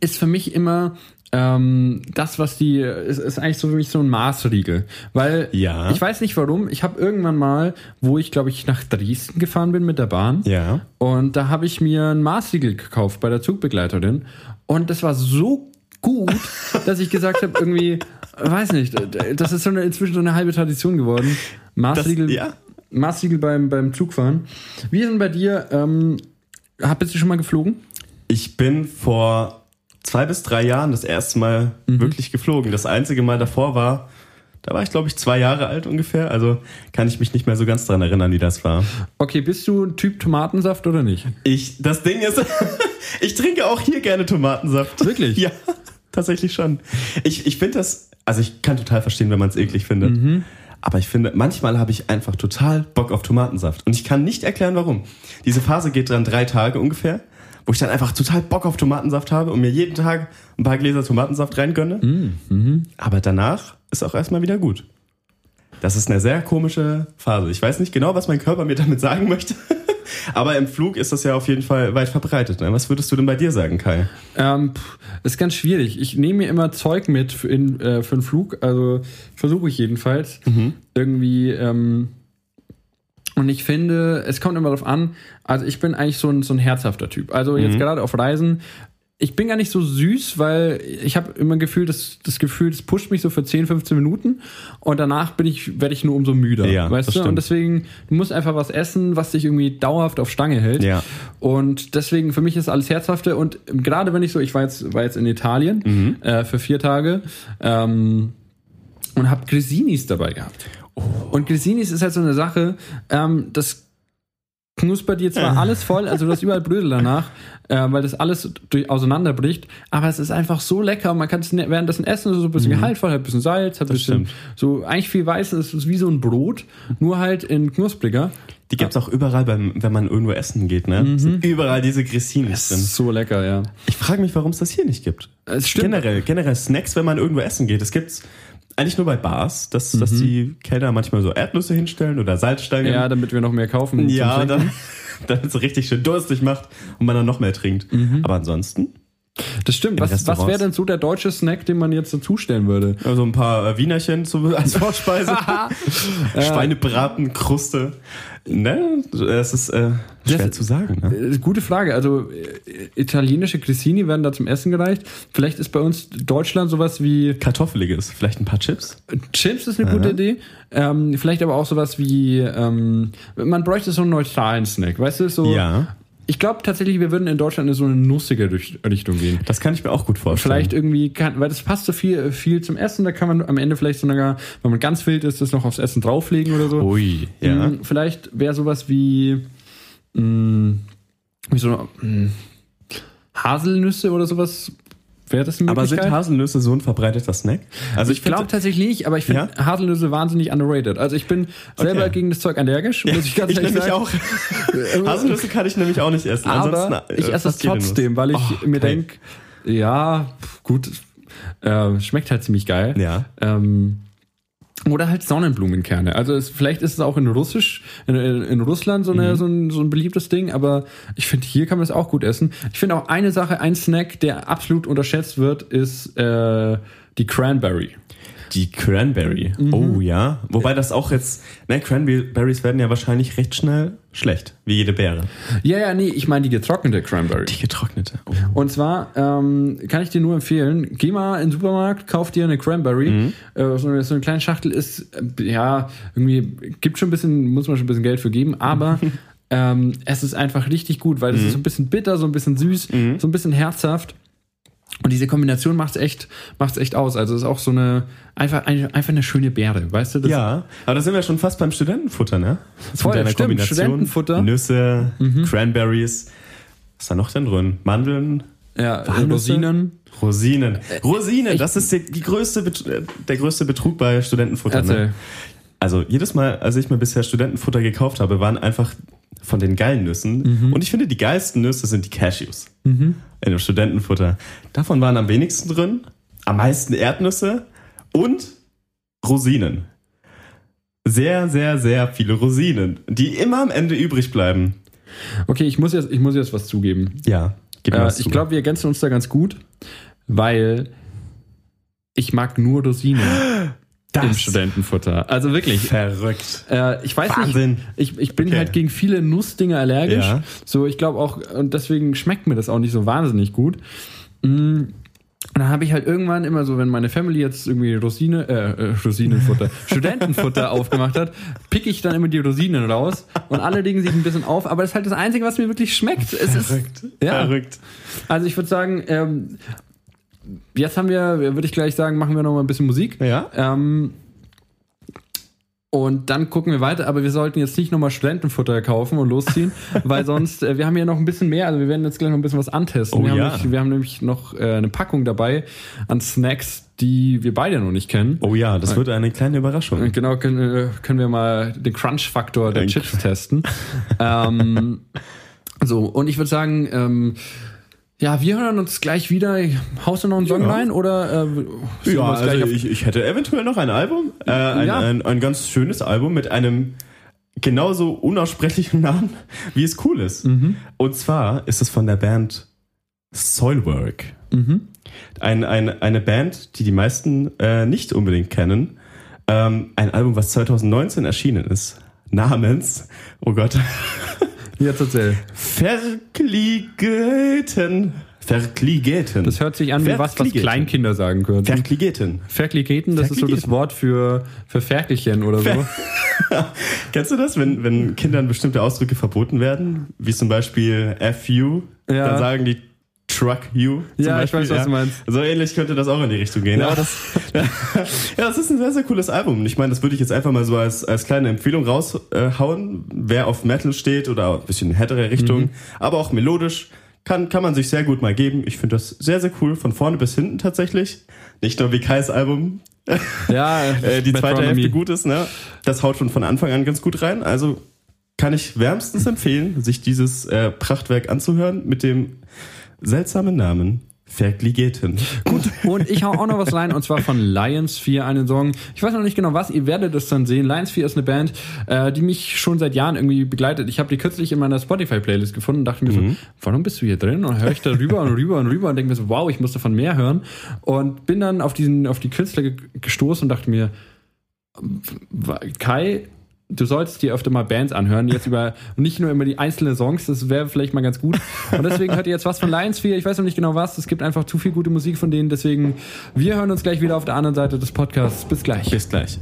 ist für mich immer ähm, das, was die, ist, ist eigentlich so für mich so ein Maßriegel. Weil Ja. ich weiß nicht warum, ich habe irgendwann mal, wo ich glaube ich nach Dresden gefahren bin mit der Bahn, Ja. und da habe ich mir ein Maßriegel gekauft bei der Zugbegleiterin. Und das war so gut, dass ich gesagt habe, irgendwie, weiß nicht, das ist so eine, inzwischen so eine halbe Tradition geworden. Maßriegel, Das- ja. Maßriegel beim, beim Zugfahren. Wie ist denn bei dir, ähm, bist du schon mal geflogen? Ich bin vor zwei bis drei Jahren das erste Mal Mhm. wirklich geflogen. Das einzige Mal davor war, da war ich glaube ich zwei Jahre alt ungefähr. Also kann ich mich nicht mehr so ganz dran erinnern, wie das war. Okay, bist du ein Typ Tomatensaft oder nicht? Ich, das Ding ist, ich trinke auch hier gerne Tomatensaft. Wirklich? Ja, tatsächlich schon. Ich, ich finde das, also ich kann total verstehen, wenn man es eklig findet. Mhm. Aber ich finde, manchmal habe ich einfach total Bock auf Tomatensaft. Und ich kann nicht erklären, warum. Diese Phase geht dann drei Tage ungefähr, wo ich dann einfach total Bock auf Tomatensaft habe und mir jeden Tag ein paar Gläser Tomatensaft reingönne. Mhm. Aber danach ist auch erstmal wieder gut. Das ist eine sehr komische Phase. Ich weiß nicht genau, was mein Körper mir damit sagen möchte. Aber im Flug ist das ja auf jeden Fall weit verbreitet. Ne? Was würdest du denn bei dir sagen, Kai? Ähm, ist ganz schwierig. Ich nehme mir immer Zeug mit für, in, äh, für einen Flug, also versuche ich jedenfalls. Irgendwie, ähm, und ich finde, es kommt immer darauf an, also ich bin eigentlich so ein, so ein herzhafter Typ. Also jetzt gerade auf Reisen, ich bin gar nicht so süß, weil ich habe immer Gefühl, das, das Gefühl, das pusht mich so für 10, 15 Minuten und danach bin ich, werde ich nur umso müder. Ja, weißt du? Und stimmt. deswegen, du musst einfach was essen, was dich irgendwie dauerhaft auf Stange hält. Ja. Und deswegen für mich ist alles herzhafte und gerade wenn ich so, ich war jetzt, war jetzt in Italien Mhm. äh, für vier Tage ähm, und habe Grisinis dabei gehabt. Oh. Und Grisinis ist halt so eine Sache, ähm, das knuspert dir zwar alles voll, also du hast überall Blödel danach, äh, weil das alles durch, auseinanderbricht, aber es ist einfach so lecker und man kann es ne- währenddessen essen, so ein bisschen gehaltvoll, hat ein bisschen Salz, hat ein bisschen Mhm. stimmt. so eigentlich viel Weiß, es ist wie so ein Brot, nur halt in knuspriger. Die gibt's auch überall, beim, wenn man irgendwo essen geht. Ne? Sind überall diese Grisinis drin. So lecker, ja. Ich frage mich, warum es das hier nicht gibt. Es stimmt. Generell, generell Snacks, wenn man irgendwo essen geht. Es gibt's eigentlich nur bei Bars, dass, dass die Kellner manchmal so Erdnüsse hinstellen oder Salzstangen. Ja, damit wir noch mehr kaufen. Ja, dann, damit es richtig schön durstig macht und man dann noch mehr trinkt. Mhm. Aber ansonsten, Das stimmt. Was, was wäre denn so der deutsche Snack, den man jetzt dazustellen würde? also ein paar äh, Wienerchen zu, als Vorspeise. Schweinebraten, Kruste. Ne, das ist äh, schwer Das- zu sagen. Ne? Äh, Gute Frage. Also äh, italienische Grissini werden da zum Essen gereicht. Vielleicht ist bei uns Deutschland sowas wie Kartoffeliges, vielleicht ein paar Chips. Chips ist eine gute Idee. Ähm, vielleicht aber auch sowas wie ähm, man bräuchte so einen neutralen Snack, weißt du? So. Ja. Ich glaube tatsächlich, wir würden in Deutschland in so eine nussige Richt- Richtung gehen. Das kann ich mir auch gut vorstellen. Vielleicht irgendwie, kann, weil das passt so viel, viel zum Essen, da kann man am Ende vielleicht sogar, wenn man ganz wild ist, das noch aufs Essen drauflegen oder so. Ui, ja. Mm, Vielleicht wäre sowas wie, mh, wie so mh, Haselnüsse oder sowas. Wäre das eine Aber sind? Haselnüsse so ein verbreiteter Snack? Also ich glaube tatsächlich nicht, aber ich finde Ja? Haselnüsse wahnsinnig underrated. Also ich bin selber Okay. gegen das Zeug allergisch, muss ich ganz ich ehrlich nämlich sagen. auch. Haselnüsse kann ich nämlich auch nicht essen. Aber äh, ich esse es trotzdem, weil ich Oh, mir denke, ja, gut, äh, schmeckt halt ziemlich geil. Ja. Ähm, oder halt Sonnenblumenkerne. Also es, vielleicht ist es auch in Russisch, in, in, Russland so, eine, Mhm. so, ein, so ein beliebtes Ding, aber ich finde, hier kann man es auch gut essen. Ich finde auch eine Sache, ein Snack, der absolut unterschätzt wird, ist äh, die Cranberry. Die Cranberry. Mhm. Oh ja. Wobei das auch jetzt, ne, Cranberries werden ja wahrscheinlich recht schnell schlecht, wie jede Beere. Ja, ja, nee, ich meine die getrocknete Cranberry. Die getrocknete. Oh. Und zwar ähm, kann ich dir nur empfehlen, geh mal in den Supermarkt, kauf dir eine Cranberry. Äh, so, eine, so eine kleine Schachtel ist, äh, ja, irgendwie, gibt schon ein bisschen, muss man schon ein bisschen Geld für geben, aber ähm, es ist einfach richtig gut, weil es ist so ein bisschen bitter, so ein bisschen süß, so ein bisschen herzhaft. Und diese Kombination macht's echt, macht's echt aus. Also es ist auch so eine, einfach, eine, einfach eine schöne Beere, weißt du? Das Ja, aber da sind wir schon fast beim Studentenfutter, ne? Voll, stimmt, Studentenfutter. Nüsse, Cranberries. Was ist da noch denn drin? Mandeln, ja, Walnüsse? Rosinen. Rosinen. Rosinen, ich- das ist die, die größte, äh, der größte Betrug bei Studentenfutter. Ne? Also jedes Mal, als ich mir bisher Studentenfutter gekauft habe, waren einfach von den geilen Nüssen. Mhm. Und ich finde, die geilsten Nüsse sind die Cashews. In dem Studentenfutter. Davon waren am wenigsten drin, am meisten Erdnüsse und Rosinen. Sehr, sehr, sehr viele Rosinen, die immer am Ende übrig bleiben. Okay, ich muss jetzt, ich muss jetzt was zugeben. Ja, gib mir Äh, was ich glaube, wir ergänzen uns da ganz gut, weil ich mag nur Rosinen im das Studentenfutter. Also wirklich. verrückt. Äh, ich weiß Wahnsinn. nicht, ich, ich bin Okay. halt gegen viele Nussdinge allergisch. Ja. So, ich glaube auch, und deswegen schmeckt mir das auch nicht so wahnsinnig gut. Mm. Und dann habe ich halt irgendwann immer so, wenn meine Family jetzt irgendwie Rosine, äh, äh Rosinenfutter, Studentenfutter aufgemacht hat, pick ich dann immer die Rosinen raus und alle legen sich ein bisschen auf, aber das ist halt das Einzige, was mir wirklich schmeckt. Es ist, Verrückt. Ja. Verrückt. also ich würde sagen, ähm, jetzt haben wir, würde ich gleich sagen, machen wir noch mal ein bisschen Musik. Ja. Ähm, und dann gucken wir weiter, aber wir sollten jetzt nicht nochmal Studentenfutter kaufen und losziehen, weil sonst, äh, wir haben ja noch ein bisschen mehr, also wir werden jetzt gleich noch ein bisschen was antesten. Oh wir, ja. haben nämlich, wir haben nämlich noch äh, eine Packung dabei an Snacks, die wir beide noch nicht kennen. Oh ja, das wird eine kleine Überraschung. Und Genau, können, äh, können wir mal den Crunch-Faktor der Chips testen. ähm, so, und ich würde sagen, ähm, ja, wir hören uns gleich wieder. Haust du noch einen Song Ja. rein oder äh, Ja, also ich, ich hätte eventuell noch ein Album, äh, ein, Ja. ein, ein ganz schönes Album mit einem genauso unaussprechlichen Namen, wie es cool ist. Mhm. Und zwar ist es von der Band Soilwork. Mhm. Ein, ein, eine Band, die die meisten äh, nicht unbedingt kennen. Ähm, ein Album, was 2019 erschienen ist, namens, oh Gott, Jetzt erzähl. Verkligeten. Verkligeten. Das hört sich an wie was, was Verkligeten. Kleinkinder sagen können. Verkligeten. Verkligeten, das ist so das. Wort für, für Ferkelchen oder so. Kennst du das, wenn, wenn Kindern bestimmte Ausdrücke verboten werden? Wie zum Beispiel FU, Ja. dann sagen die Truck you. Ja, ich Beispiel, weiß, was du meinst. So ähnlich könnte das auch in die Richtung gehen. Ja. Das, ja, das ist ein sehr, sehr cooles Album. Ich meine, das würde ich jetzt einfach mal so als, als kleine Empfehlung raushauen. Wer auf Metal steht oder ein bisschen härtere Richtung, Mhm. aber auch melodisch, kann, kann man sich sehr gut mal geben. Ich finde das sehr, sehr cool. Von vorne bis hinten tatsächlich. Nicht nur wie Kais Album, Ja, äh, die zweite. Hälfte gut ist, ne? Das haut schon von Anfang an ganz gut rein. Also kann ich wärmstens empfehlen, sich dieses äh, Prachtwerk anzuhören mit dem seltsamen Namen Verkligeten. Gut, und ich hau auch noch was rein, und zwar von Lions 4, einen Song. Ich weiß noch nicht genau was, ihr werdet es dann sehen. Lions 4 ist eine Band, äh, die mich schon seit Jahren irgendwie begleitet. Ich habe die kürzlich in meiner Spotify-Playlist gefunden und dachte mir so, warum bist du hier drin? Und höre ich da rüber und rüber und rüber und denke mir so, wow, ich muss davon mehr hören. Und bin dann auf diesen, auf die Künstler ge- gestoßen und dachte mir, Kai, du solltest dir öfter mal Bands anhören, jetzt über nicht nur immer die einzelnen Songs, das wäre vielleicht mal ganz gut. Und deswegen hört ihr jetzt was von Lions 4, ich weiß noch nicht genau was, es gibt einfach zu viel gute Musik von denen, deswegen wir hören uns gleich wieder auf der anderen Seite des Podcasts. Bis gleich. Bis gleich.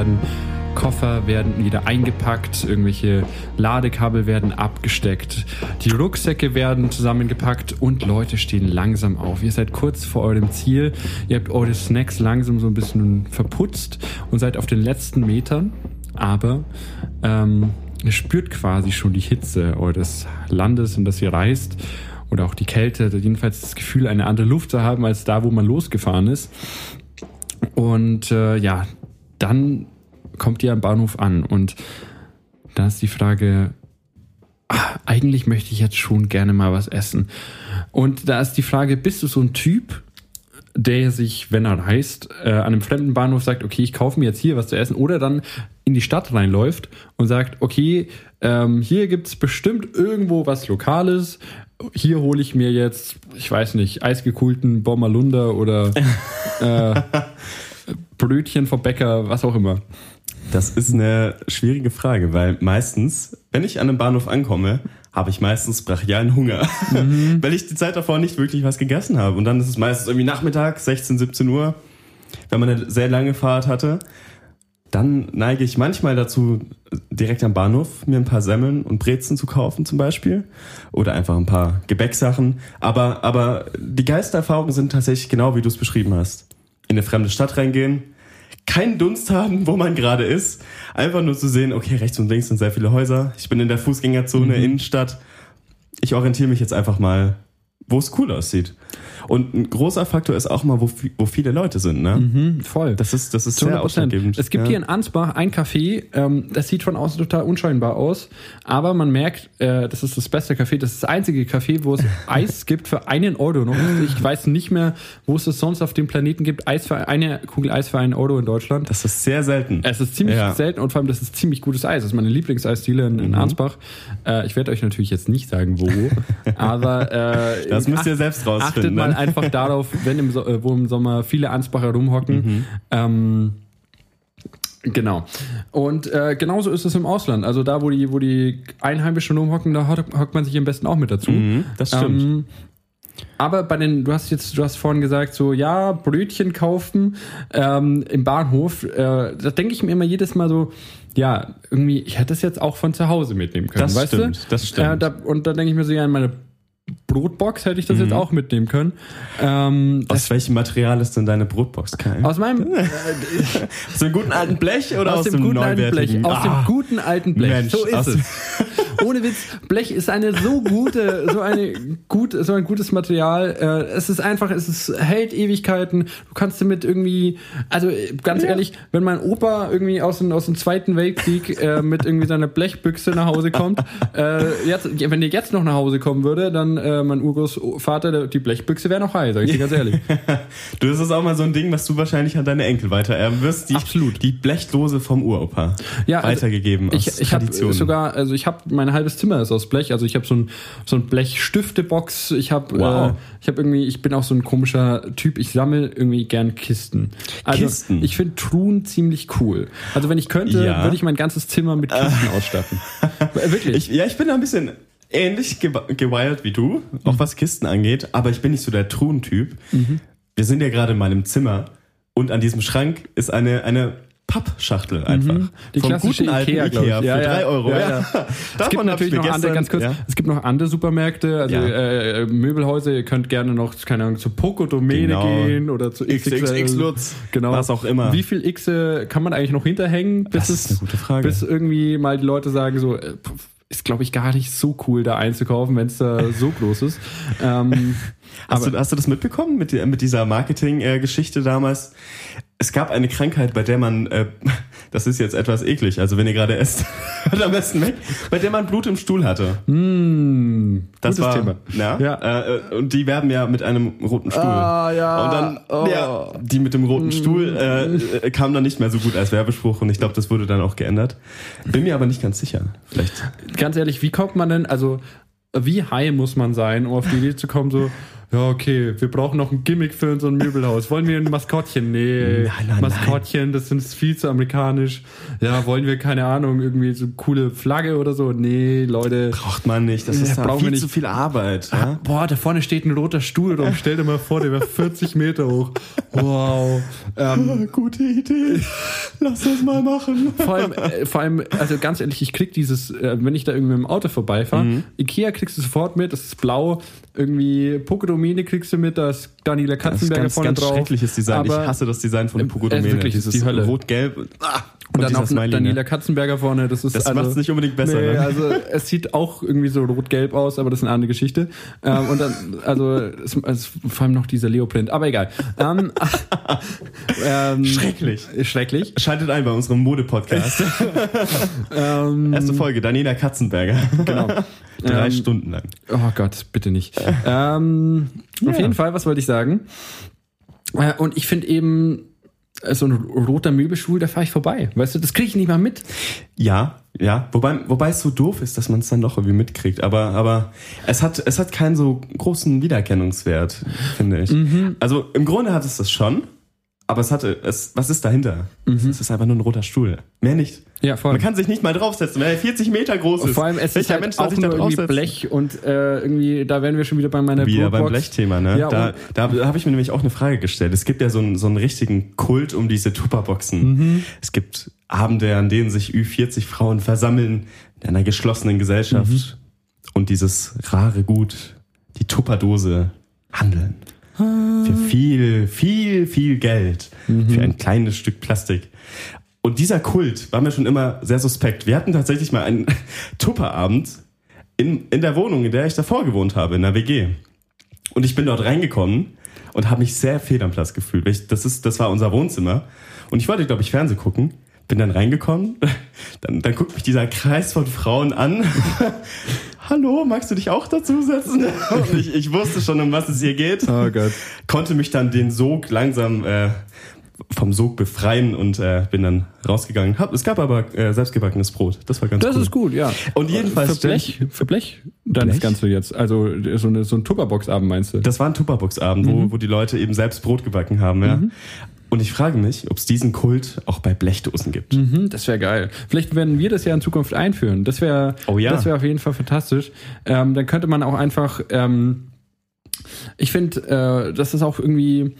Werden. Koffer werden wieder eingepackt, irgendwelche Ladekabel werden abgesteckt, die Rucksäcke werden zusammengepackt und Leute stehen langsam auf. Ihr seid kurz vor eurem Ziel, ihr habt eure Snacks langsam so ein bisschen verputzt und seid auf den letzten Metern, aber ähm, ihr spürt quasi schon die Hitze eures Landes, in das ihr reist oder auch die Kälte, jedenfalls das Gefühl, eine andere Luft zu haben als da, wo man losgefahren ist. Und äh, ja, dann kommt ihr am Bahnhof an und da ist die Frage, ach, eigentlich möchte ich jetzt schon gerne mal was essen. Und da ist die Frage, bist du so ein Typ, der sich, wenn er reist, äh, an einem fremden Bahnhof sagt, okay, ich kaufe mir jetzt hier was zu essen oder dann in die Stadt reinläuft und sagt, okay, ähm, hier gibt's bestimmt irgendwo was Lokales, hier hole ich mir jetzt, ich weiß nicht, eisgekulten Bommerlunder oder äh, Brötchen vom Bäcker, was auch immer. Das ist eine schwierige Frage, weil meistens, wenn ich an einem Bahnhof ankomme, habe ich meistens brachialen Hunger, mhm. weil ich die Zeit davor nicht wirklich was gegessen habe. Und dann ist es meistens irgendwie Nachmittag, 16, 17 Uhr, wenn man eine sehr lange Fahrt hatte. Dann neige ich manchmal dazu, direkt am Bahnhof mir ein paar Semmeln und Brezen zu kaufen zum Beispiel. Oder einfach ein paar Gebäcksachen. Aber, aber die Geistererfahrungen sind tatsächlich genau, wie du es beschrieben hast. In eine fremde Stadt reingehen, keinen Dunst haben, wo man gerade ist. Einfach nur zu sehen, okay, rechts und links sind sehr viele Häuser. Ich bin in der Fußgängerzone, mhm. Innenstadt. Ich orientiere mich jetzt einfach mal, wo es cool aussieht. Und ein großer Faktor ist auch mal, wo, wo viele Leute sind, ne? Mhm, voll. Das ist, das ist sehr ausschlaggebend. Es gibt ja. hier in Ansbach ein Café, ähm, das sieht von außen total unscheinbar aus, aber man merkt, äh, das ist das beste Café, das ist das einzige Café, wo es Eis gibt für einen Euro noch. Ich weiß nicht mehr, wo es es sonst auf dem Planeten gibt. Eis für eine Kugel Eis für einen Euro in Deutschland. Das ist sehr selten. Es ist ziemlich ja. selten und vor allem, das ist ziemlich gutes Eis. Das ist meine Lieblingseisdiele in, in mhm. Ansbach. Äh, ich werde euch natürlich jetzt nicht sagen, wo, aber äh, das müsst ihr selbst rausfinden. Achtet mal einfach darauf, wenn im, so äh, wo im Sommer viele Ansbacher rumhocken. Mhm. Ähm, Genau. Und äh, genauso ist es im Ausland. Also da, wo die, wo die Einheimischen rumhocken, da hockt man sich am besten auch mit dazu. Mhm, das stimmt. Ähm, aber bei den, du hast jetzt, du hast vorhin gesagt, so ja, Brötchen kaufen ähm, im Bahnhof. Äh, da denke ich mir immer jedes Mal so, ja, irgendwie, ich hätte es jetzt auch von zu Hause mitnehmen können. Das weißt stimmt, du? das stimmt. Äh, da, und da denke ich mir so, ja, meine Brotbox hätte ich das mhm. jetzt auch mitnehmen können. Ähm, aus welchem Material ist denn deine Brotbox, Kai? Aus meinem äh, aus dem guten alten Blech oder aus, aus dem, dem, guten alten Blech? Aus ah, dem guten alten Blech. Mensch, so ist es. Ohne Witz, Blech ist eine so gute, so eine gut, so ein gutes Material. Äh, es ist einfach, es ist, hält Ewigkeiten. Du kannst damit irgendwie, also ganz ja. ehrlich, wenn mein Opa irgendwie aus dem, aus dem Zweiten Weltkrieg äh, mit irgendwie seiner Blechbüchse nach Hause kommt, äh, jetzt, wenn der jetzt noch nach Hause kommen würde, dann äh, mein Urgroßvater, die Blechbüchse wäre noch heil, sag ich dir ganz ehrlich. du, das ist auch mal so ein Ding, was du wahrscheinlich an deine Enkel weitererben wirst. Die, Absolut. Die Blechdose vom Uropa. Ja, also weitergegeben. Ich, ich habe sogar, also ich habe mein halbes Zimmer ist aus Blech. Also ich habe so ein so ein Blechstiftebox. Ich habe wow. äh, ich habe irgendwie, ich bin auch so ein komischer Typ. Ich sammle irgendwie gern Kisten. Also Kisten. ich finde Truhen ziemlich cool. Also wenn ich könnte, ja. würde ich mein ganzes Zimmer mit Kisten ausstatten. Wirklich. Ich, ja, ich bin da ein bisschen ähnlich gewild wie du, auch mhm. was Kisten angeht, aber ich bin nicht so der Truhentyp. Mhm. Wir sind ja gerade in meinem Zimmer und an diesem Schrank ist eine, eine Pappschachtel einfach. Mhm. Die Vom klassische guten Ikea, alten Ikea für ja, drei Euro. Ja, es gibt natürlich noch andere, ganz kurz, es gibt noch andere Supermärkte, also äh, Möbelhäuser, ihr könnt gerne noch, keine Ahnung, zu Poco Domäne genau. gehen oder zu XXX Lutz, genau. was auch immer. Wie viel X kann man eigentlich noch hinterhängen, bis das ist eine gute Frage. bis irgendwie mal die Leute sagen so, äh, ist, glaube ich, gar nicht so cool, da einzukaufen, wenn es da so groß ist. Ähm, hast, du, hast du das mitbekommen mit, mit dieser Marketing-Geschichte damals? Es gab eine Krankheit, bei der man, äh, das ist jetzt etwas eklig, also wenn ihr gerade esst, hört am besten weg, bei der man Blut im Stuhl hatte. Mm, das war, Thema. Ja, ja. Äh, und die werben ja mit einem roten Stuhl. Ah, ja. Und dann, oh. ja, die mit dem roten Stuhl äh, äh, kam dann nicht mehr so gut als Werbespruch und ich glaube, das wurde dann auch geändert. Bin mir aber nicht ganz sicher. Vielleicht. Ganz ehrlich, wie kommt man denn, also wie high muss man sein, um auf die Idee zu kommen, so ja, okay, wir brauchen noch ein Gimmick für unser Möbelhaus. Wollen wir ein Maskottchen? Nee, Nein, nein, Maskottchen, das ist viel zu amerikanisch. Ja, wollen wir, keine Ahnung, irgendwie so coole Flagge oder so? Nee, Leute. Braucht man nicht. Das Ja, ist da brauchen wir viel nicht. zu viel Arbeit. Ah, Ja? boah, da vorne steht ein roter Stuhl rum. Stell dir mal vor, der wäre 40 Meter hoch. Wow. Ähm, Gute Idee. Lass das mal machen. vor allem, äh, vor allem, also ganz ehrlich, ich krieg dieses, äh, wenn ich da irgendwie mit dem Auto vorbeifahre, Mhm. Ikea kriegst du sofort mit, das ist blau, irgendwie Pokodomine kriegst du mit, da ist Daniela Das ist Katzenberger ganz, vorne ganz drauf. schreckliches Design. Ich hasse das Design von Äh, Pogodomene. wirklich, das ist die Hölle. Rot-Gelb. Ah, Und dann dieser auch Smiley, Daniela ne? Katzenberger vorne, das ist Das also, macht's nicht unbedingt besser, Nee, ne? also es sieht auch irgendwie so rot-gelb aus, aber das ist eine andere Geschichte. Ähm, und dann, also es, es, vor allem noch dieser Leoprint, aber egal. Ähm, ähm, Schrecklich. Schrecklich. Schaltet ein bei unserem Mode-Podcast. Ähm, Erste Folge, Daniela Katzenberger. genau. Drei Ähm, Stunden lang. Oh Gott, bitte nicht. ähm, Auf Ja. jeden Fall, was wollte ich sagen? Äh, und ich finde eben, so ein roter Möbelstuhl, da fahre ich vorbei. Weißt du, das kriege ich nicht mal mit. Ja, ja. Wobei, wobei es so doof ist, dass man es dann doch irgendwie mitkriegt. Aber, aber es hat, es hat keinen so großen Wiedererkennungswert, finde ich. Mhm. Also im Grunde hat es das schon. Aber es hatte, es, was ist dahinter? Es ist einfach nur ein roter Stuhl. Mehr nicht. Ja, voll. Man kann sich nicht mal draufsetzen, weil er 40 Meter groß ist. Vor allem, es ist Welcher halt Mensch auch sich da nur irgendwie? Blech und äh, irgendwie, da wären wir schon wieder bei meiner Wieder beim. Blechthema, ne? Ja, da da habe ich mir nämlich auch eine Frage gestellt. Es gibt ja so einen, so einen richtigen Kult um diese Tupperboxen. Mhm. Es gibt Abende, an denen sich Ü40 Frauen versammeln in einer geschlossenen Gesellschaft Mhm. und dieses rare Gut, die Tupperdose, handeln. Für viel, viel, viel Geld. Mhm. Für ein kleines Stück Plastik. Und dieser Kult war mir schon immer sehr suspekt. Wir hatten tatsächlich mal einen Tupperabend in, in der Wohnung, in der ich davor gewohnt habe, in der WG. Und ich bin dort reingekommen und habe mich sehr fehl am Platz gefühlt. Ich, das, ist, das war unser Wohnzimmer. Und ich wollte, glaube ich, Fernsehen gucken. Bin dann reingekommen. Dann, dann guckt mich dieser Kreis von Frauen an. Hallo, magst du dich auch dazu setzen? Und ich, ich wusste schon, um was es hier geht. Oh Gott. Konnte mich dann den Sog langsam äh, vom Sog befreien und äh, bin dann rausgegangen. Hab, es gab aber äh, selbstgebackenes Brot. Das war ganz Das cool. ist gut, ja. Und jedenfalls Für Blech, für Blech dann das Blech? Ganze jetzt. Also so, eine, so ein Tupperbox-Abend meinst du? Das war ein Tupperbox-Abend, wo, wo die Leute eben selbst Brot gebacken haben. Ja. Und ich frage mich, ob es diesen Kult auch bei Blechdosen gibt. Mhm, das wäre geil. Vielleicht werden wir das ja in Zukunft einführen. Das wäre Oh ja. das wäre auf jeden Fall fantastisch. Ähm, dann könnte man auch einfach, ähm, ich finde, äh, das ist auch irgendwie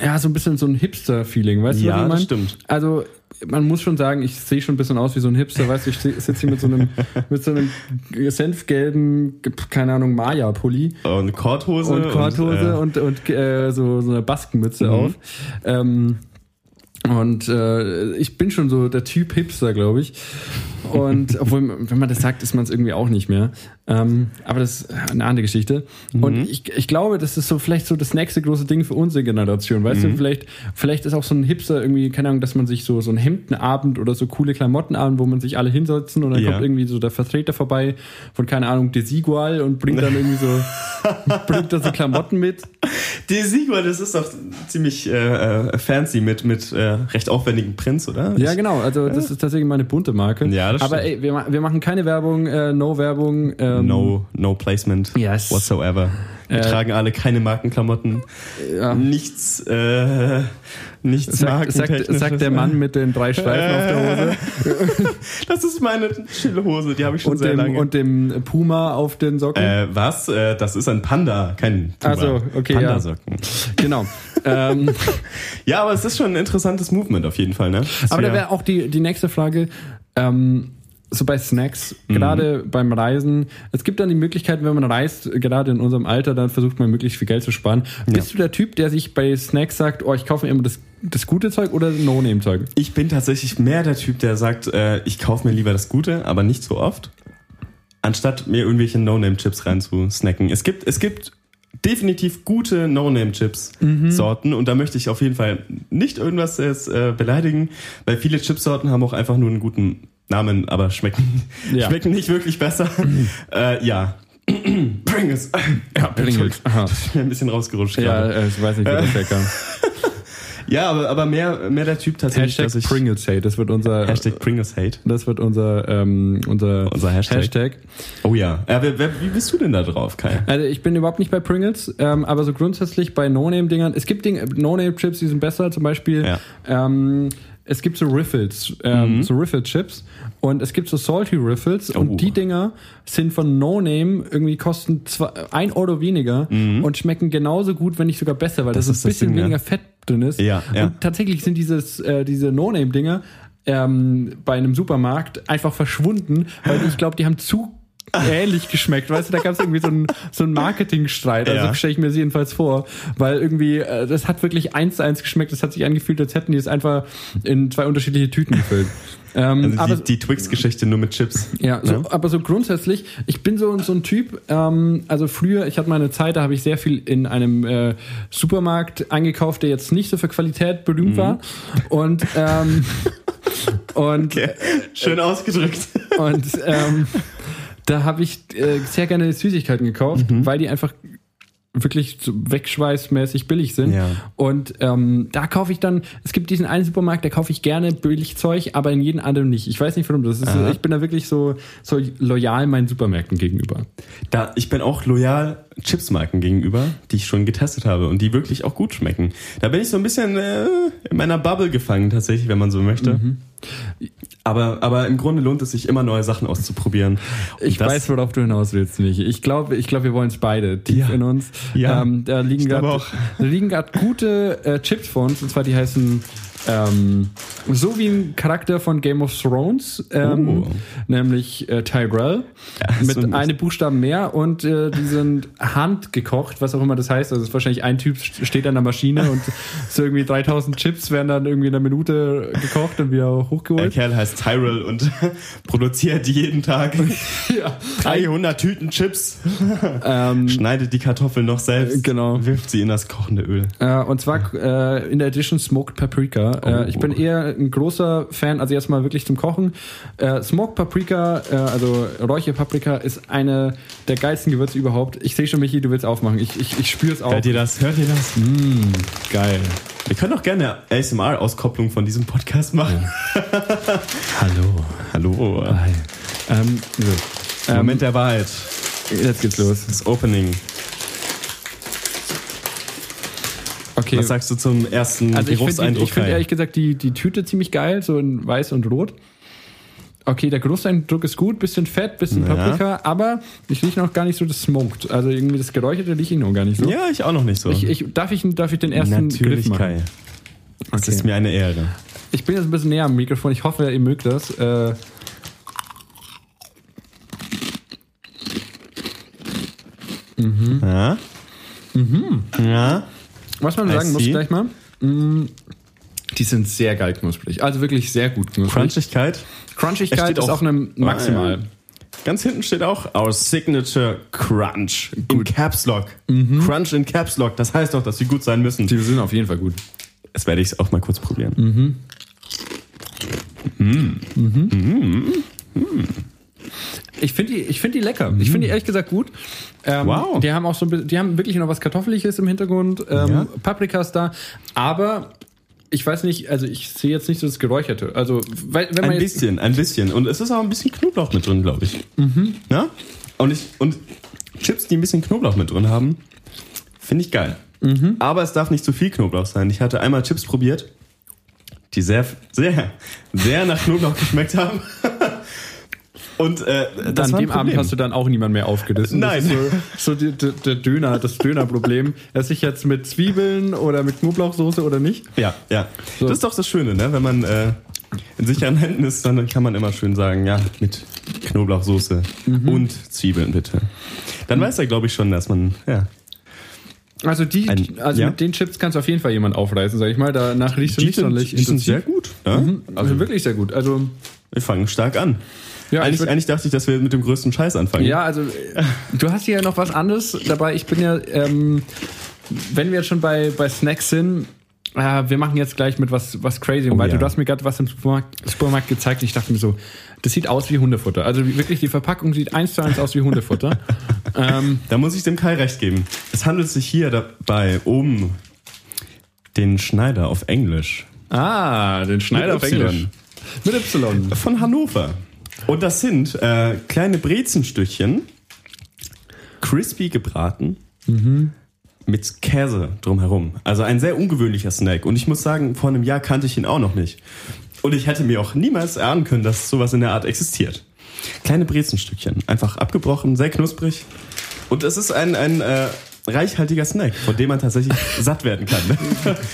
ja so ein bisschen so ein Hipster-Feeling, weißt du, Ja, was ich das meine? stimmt. Also man muss schon sagen, ich sehe schon ein bisschen aus wie so ein Hipster, weißt du, ich sitze hier mit so einem mit so einem senfgelben, keine Ahnung, Maya-Pulli Und Korthose. und Korthose Und, und, und, äh, so, so eine Baskenmütze auf. Ähm, und äh, ich bin schon so der Typ Hipster, glaube ich. Und obwohl, wenn man das sagt, ist man es irgendwie auch nicht mehr. Ähm, aber das ist eine andere Geschichte. Und ich, ich glaube, das ist so vielleicht so das nächste große Ding für unsere Generation. Weißt du, vielleicht, vielleicht ist auch so ein Hipster irgendwie, keine Ahnung, dass man sich so, so einen Hemdenabend oder so coole Klamottenabend, wo man sich alle hinsetzen und dann Ja. kommt irgendwie so der Vertreter vorbei von, keine Ahnung, Desigual und bringt dann irgendwie so, bringt da so Klamotten mit. Die Sigua, das ist doch ziemlich äh, äh, fancy mit, mit äh, recht aufwendigen Prints, oder? Ja, genau. Also das ist tatsächlich meine bunte Marke. Ja, das Aber stimmt. ey, wir, wir machen keine Werbung, äh, no Werbung. Ähm, No, no placement Yes. whatsoever. Wir Äh, tragen alle keine Markenklamotten. Ja. Nichts, äh, nichts Sagt, sagt, sagt der Mann mit den drei Streifen auf der Hose Das ist meine Chillhose, die habe ich schon und sehr dem, lange. und dem Puma auf den Socken. äh, was? Äh, das ist ein Panda, kein Tuba. Ach so, okay, ja. Pandasocken. Genau. ähm, Ja, aber es ist schon ein interessantes Movement auf jeden Fall, ne? Das aber da wär- wäre auch die, die nächste Frage. Ähm, so bei Snacks, Mhm. gerade beim Reisen, es gibt dann die Möglichkeit, wenn man reist, gerade in unserem Alter, dann versucht man möglichst viel Geld zu sparen. Bist du der Typ, der sich bei Snacks sagt, oh, ich kaufe mir immer das, das gute Zeug oder No-Name-Zeug? Ich bin tatsächlich mehr der Typ, der sagt, äh, ich kaufe mir lieber das Gute, aber nicht so oft, anstatt mir irgendwelche No-Name-Chips reinzusnacken. Es gibt, es gibt definitiv gute No-Name-Chips-Sorten und da möchte ich auf jeden Fall nicht irgendwas jetzt äh, beleidigen, weil viele Chipsorten haben auch einfach nur einen guten Namen, aber schmecken, Ja. schmecken nicht wirklich besser. äh, ja. Pringles. Ja, Pringles. Aha. Ein bisschen rausgerutscht Ja, gerade. äh, ich weiß nicht, wie das herkam. Ja, aber, aber mehr, mehr der Typ tatsächlich, Hashtag dass ich... Pringles Hate, das wird unser, Hashtag Pringles Hate. das wird unser, ähm, unser, Unser Hashtag. Oh ja. ja wer, wer, wie bist du denn da drauf, Kai? Also ich bin überhaupt nicht bei Pringles, ähm, aber so grundsätzlich bei No-Name-Dingern. Es gibt No-Name-Chips, die sind besser. Zum Beispiel, Ja. ähm, es gibt so Riffles, ähm, Mhm. so Riffle-Chips und es gibt so Salty Riffles Oh. und die Dinger sind von No-Name irgendwie kosten zwei, ein Euro weniger und schmecken genauso gut, wenn nicht sogar besser, weil Mhm. Das das, ist ein bisschen Ding, ja. weniger Fett drin ist. Ja, ja. Und tatsächlich sind dieses, äh, diese No-Name-Dinger ähm, bei einem Supermarkt einfach verschwunden, weil ich glaube, die haben zu ähnlich geschmeckt. Weißt du, da gab es irgendwie so einen so einen Marketingstreit. Also Ja. stelle ich mir das jedenfalls vor. Weil irgendwie, äh, das hat wirklich eins zu eins geschmeckt. Das hat sich angefühlt, als hätten die es einfach in zwei unterschiedliche Tüten gefüllt. Ähm, Also aber, die, die Twix-Geschichte nur mit Chips. ja, so, Ne? aber so grundsätzlich, ich bin so, so ein Typ, ähm, also früher, ich hatte mal eine Zeit, da habe ich sehr viel in einem äh, Supermarkt eingekauft, der jetzt nicht so für Qualität berühmt war. Und, ähm, und, Okay. Schön ausgedrückt. und ähm, da habe ich äh, sehr gerne Süßigkeiten gekauft, weil die einfach wirklich so wegschweißmäßig billig sind. Ja. Und ähm, da kaufe ich dann, es gibt diesen einen Supermarkt, da kaufe ich gerne billig Zeug, aber in jedem anderen nicht. Ich weiß nicht warum. Das ist, Aha. ich bin da wirklich so, so loyal meinen Supermärkten gegenüber. Da, ich bin auch loyal Chipsmarken gegenüber, die ich schon getestet habe und die wirklich auch gut schmecken. Da bin ich so ein bisschen äh, in meiner Bubble gefangen, tatsächlich, wenn man so möchte. Mhm. Aber, aber im Grunde lohnt es sich immer, neue Sachen auszuprobieren. Und Ich weiß, worauf du hinaus willst, Michi. Ich glaube, ich glaube, wir wollen es beide tief Ja. in uns. Ja. Ähm, da liegen gerade gute äh, Chips vor uns. Und zwar die heißen ähm, so wie ein Charakter von Game of Thrones, ähm, Oh. nämlich äh, Tyrell, Ja, mit so ein- einem Buchstaben mehr und äh, die sind handgekocht, was auch immer das heißt. Also es ist wahrscheinlich ein Typ st- steht an der Maschine und so irgendwie 3000 Chips werden dann irgendwie in einer Minute gekocht und wieder Der hochgeholt. Kerl heißt Tyrell und produziert jeden Tag Ja. 300 Tüten Chips, Ähm, schneidet die Kartoffeln noch selbst, Genau. wirft sie in das kochende Öl. Äh, und zwar äh, in der Edition Smoked Paprika. Äh, ich bin eher ein großer Fan, also erstmal wirklich zum Kochen. Äh, Smoked Paprika, äh, also Räucherpaprika, ist eine der geilsten Gewürze überhaupt. Ich sehe schon, Michi, du willst aufmachen. Ich, ich, ich spüre es auch. Hört ihr das? Hört ihr das? Geil. Wir können auch gerne ASMR-Auskopplung von diesem Podcast machen. Hallo. Hallo. Hi. Ähm, so. ähm, Moment der Wahrheit. jetzt geht's los. Das Opening. Okay. Was sagst du zum ersten Also ich finde Geruchseindruck? ich find Kai? ehrlich gesagt die, die Tüte ziemlich geil, so in weiß und rot. Okay, der Geruchseindruck ist gut, bisschen Fett, bisschen Ja. Paprika, aber ich rieche noch gar nicht so das Smoked. Also irgendwie das Geräucherte rieche ich noch gar nicht so. ja, ich auch noch nicht so. Ich, ich, darf, ich, darf ich den ersten Griff Natürlich, machen? Kai. Es Okay. ist mir eine Ehre. Ich bin jetzt ein bisschen näher am Mikrofon. Ich hoffe, ihr mögt das. Äh, Ja? Ja? Was man I sagen muss see. gleich mal, mm, die sind sehr geil knusprig. Also wirklich sehr gut knusprig. Crunchigkeit. Es Crunchigkeit ist auch- auch eine maximal. Ganz hinten steht auch Our Signature Crunch. In Caps Lock. Crunch in Caps Lock. Das heißt doch, dass sie gut sein müssen. Die sind auf jeden Fall gut. Das werde ich auch mal kurz probieren. Ich finde die, ich find die lecker. Ich finde die ehrlich gesagt gut. Ähm, Wow. Die haben auch so ein bisschen, die haben wirklich noch was Kartoffeliges im Hintergrund. Ähm, Ja. Paprika ist da. Aber ich weiß nicht, also ich sehe jetzt nicht so das Geräucherte. Also, weil, wenn man Ein bisschen, ein bisschen. Und es ist auch ein bisschen Knoblauch mit drin, glaube ich. Mhm. Ja? Und, ich, und Chips, die ein bisschen Knoblauch mit drin haben, finde ich geil. Mhm. Aber es darf nicht zu viel Knoblauch sein. Ich hatte einmal Chips probiert, die sehr, sehr, sehr nach Knoblauch geschmeckt haben. Und äh, das An dem Abend hast du dann auch niemand mehr aufgerissen. Nein. So, so die, die, der Döner, das Dönerproblem. Esse ich jetzt mit Zwiebeln oder mit Knoblauchsoße oder nicht? Ja, ja. So. Das ist doch das Schöne, ne? Wenn man äh, in sicheren Händen ist, dann kann man immer schön sagen, ja, mit Knoblauchsoße Mhm. und Zwiebeln bitte. Dann weiß er, glaube ich, schon, dass man, ja. Also die, Ein- also ja? mit den Chips kannst du auf jeden Fall jemand aufreißen, sag ich mal. Danach riechst du Die nicht sonderlich die sind sehr gut. Ja? Also wirklich sehr gut. Also Wir fangen stark an. Ja, ich eigentlich, eigentlich dachte ich, dass wir mit dem größten Scheiß anfangen. Ja, also du hast hier ja noch was anderes dabei. Ich bin ja, ähm, wenn wir jetzt schon bei, bei Snacks sind, äh, wir machen jetzt gleich mit was, was crazy, weil ja. du hast mir gerade was im Supermarkt, Supermarkt gezeigt ich dachte mir so, das sieht aus wie Hundefutter. Also wirklich, die Verpackung sieht eins zu eins aus wie Hundefutter. ähm, Da muss ich dem Kai recht geben. Es handelt sich hier dabei um Den Schneider auf Englisch. Ah, den Schneider auf. Englisch. Mit Y. Von Hannover. Und das sind äh, kleine Brezenstückchen, crispy gebraten, mit Käse drumherum. Also ein sehr ungewöhnlicher Snack. Und ich muss sagen, vor einem Jahr kannte ich ihn auch noch nicht. Und ich hätte mir auch niemals erahnen können, dass sowas in der Art existiert. Kleine Brezenstückchen, einfach abgebrochen, sehr knusprig. Und es ist ein, ein äh, reichhaltiger Snack, von dem man tatsächlich satt werden kann.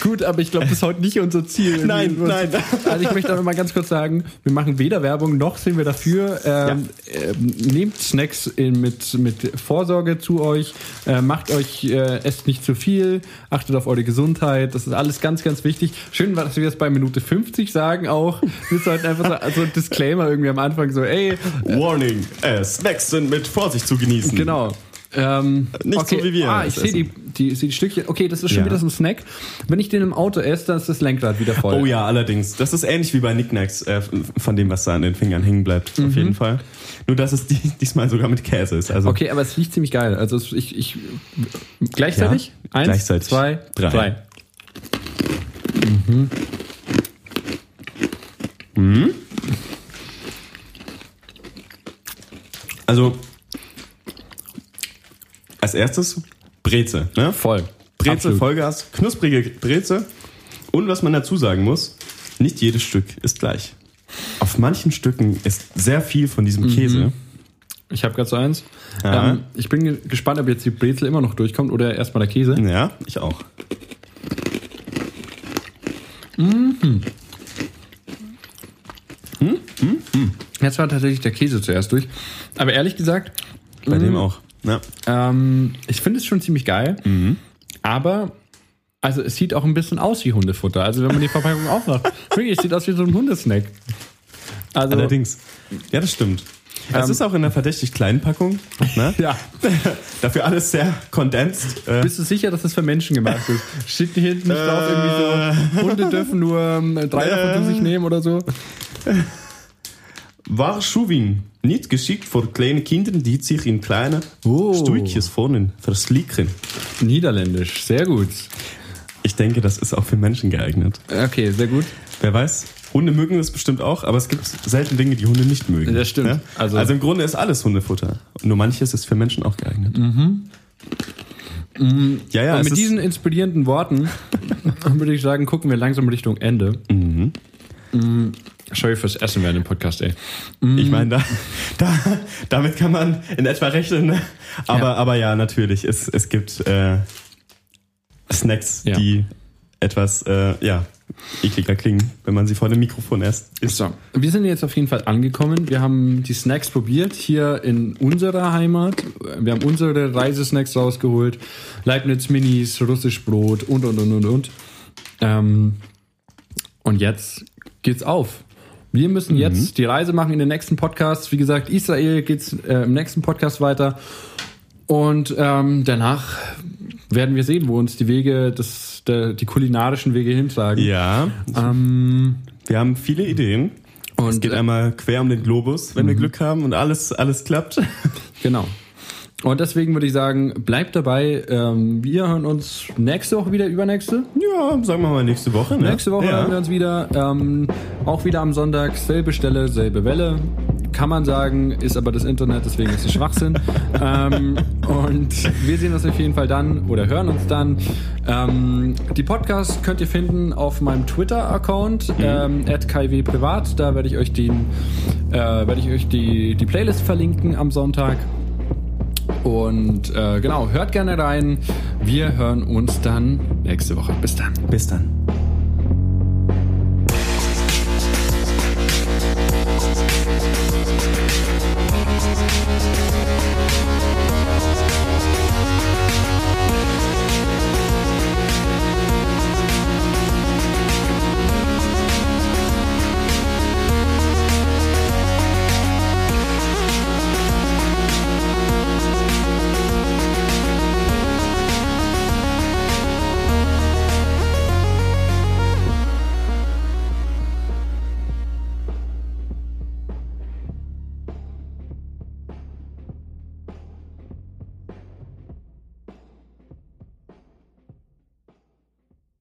Gut, aber ich glaube, das ist heute nicht unser Ziel. Nein, nein. Also ich möchte aber mal ganz kurz sagen, wir machen weder Werbung noch sind wir dafür. Ähm, ähm, nehmt Snacks in, mit, mit Vorsorge zu euch, äh, macht euch, äh, esst nicht zu viel, achtet auf eure Gesundheit, das ist alles ganz, ganz wichtig. Schön, dass wir das bei Minute 50 sagen auch. Wir sollten einfach so also ein Disclaimer irgendwie am Anfang so, ey, Warning, äh, Snacks sind mit Vorsicht zu genießen. Genau. Ähm, Nicht okay. so wie wir Ah, ich sehe die, die, sehe die Stückchen. Okay, das ist schon Ja. wieder so ein Snack. Wenn ich den im Auto esse, dann ist das Lenkrad wieder voll. Oh ja, allerdings. Das ist ähnlich wie bei Knickknacks, äh, von dem, was da an den Fingern hängen bleibt, auf jeden Fall. Nur, dass es die, diesmal sogar mit Käse ist. Also, Okay, aber es riecht ziemlich geil. Also ich, ich gleichzeitig? Ja, Eins, gleichzeitig. zwei, Drei. drei. also als erstes Breze. Ne? Voll. Breze, Absolut. Vollgas, knusprige Breze. Und was man dazu sagen muss, nicht jedes Stück ist gleich. Auf manchen Stücken ist sehr viel von diesem Käse. Ich habe gerade so eins. Ja. Ähm, ich bin ge- gespannt, ob jetzt die Brezel immer noch durchkommt oder erstmal der Käse. Ja, ich auch. Jetzt war tatsächlich der Käse zuerst durch. Aber ehrlich gesagt, Bei dem auch. Ja. ähm, ich finde es schon ziemlich geil. Mhm. Aber also es sieht auch ein bisschen aus wie Hundefutter. Also wenn man die Verpackung aufmacht, wirklich, es sieht aus wie so ein Hundesnack. Also Allerdings. Ja, das stimmt. Es Ähm, ist auch in einer verdächtig kleinen Packung. Ne? ja. Dafür alles sehr condensed. Äh, Bist du sicher, dass das für Menschen gemacht ist? Steht hier hinten nicht drauf, irgendwie so, Hunde dürfen nur ähm, drei davon zu Äh. sich nehmen oder so? Waarschuwing. Nicht geschickt für kleine Kinder, die sich in kleine Oh. Stückchen vorne verslicken. Niederländisch, sehr gut. Ich denke, das ist auch für Menschen geeignet. Okay, sehr gut. Wer weiß, Hunde mögen das bestimmt auch, aber es gibt selten Dinge, die Hunde nicht mögen. Das stimmt. Ja? Also- Also, im Grunde ist alles Hundefutter. Nur manches ist für Menschen auch geeignet. Ja, ja, Und mit diesen inspirierenden Worten würde ich sagen, gucken wir langsam Richtung Ende. Mhm. Sorry fürs Essen während dem Podcast, ey. ich meine, da, da, damit kann man in etwa rechnen. ne? Aber Ja. ja, aber ja natürlich, es, es gibt äh, Snacks, Ja. die etwas äh, ja, ekliger klingen, wenn man sie vor dem Mikrofon erst isst. So, wir sind jetzt auf jeden Fall angekommen. Wir haben die Snacks probiert hier in unserer Heimat. Wir haben unsere Reisesnacks rausgeholt. Leibniz Minis, russisch Brot und, und, und, und, und. Ähm, und jetzt geht's auf. Wir müssen jetzt die Reise machen in den nächsten Podcasts. Wie gesagt, Israel geht's äh, im nächsten Podcast weiter. Und ähm, danach werden wir sehen, wo uns die Wege, des, der, die kulinarischen Wege hintragen. Ja, Ähm, wir haben viele Ideen. und Es geht einmal quer um den Globus, wenn wir Glück haben und alles, alles klappt. Genau. Und deswegen würde ich sagen, bleibt dabei. Ähm, wir hören uns nächste Woche wieder, übernächste. Ja, sagen wir mal nächste Woche. Ne? Nächste Woche ja. hören wir uns wieder. Ähm, auch wieder am Sonntag. Selbe Stelle, selbe Welle. Kann man sagen, ist aber das Internet, deswegen ist es Schwachsinn. ähm, und wir sehen uns auf jeden Fall dann oder hören uns dann. Ähm, die Podcasts könnt ihr finden auf meinem Twitter-Account, ähm, @kw_privat. Da werde ich euch den, äh, werde ich euch die, die Playlist verlinken am Sonntag. Und äh, genau, hört gerne rein. Wir hören uns dann nächste Woche. Bis dann. Bis dann.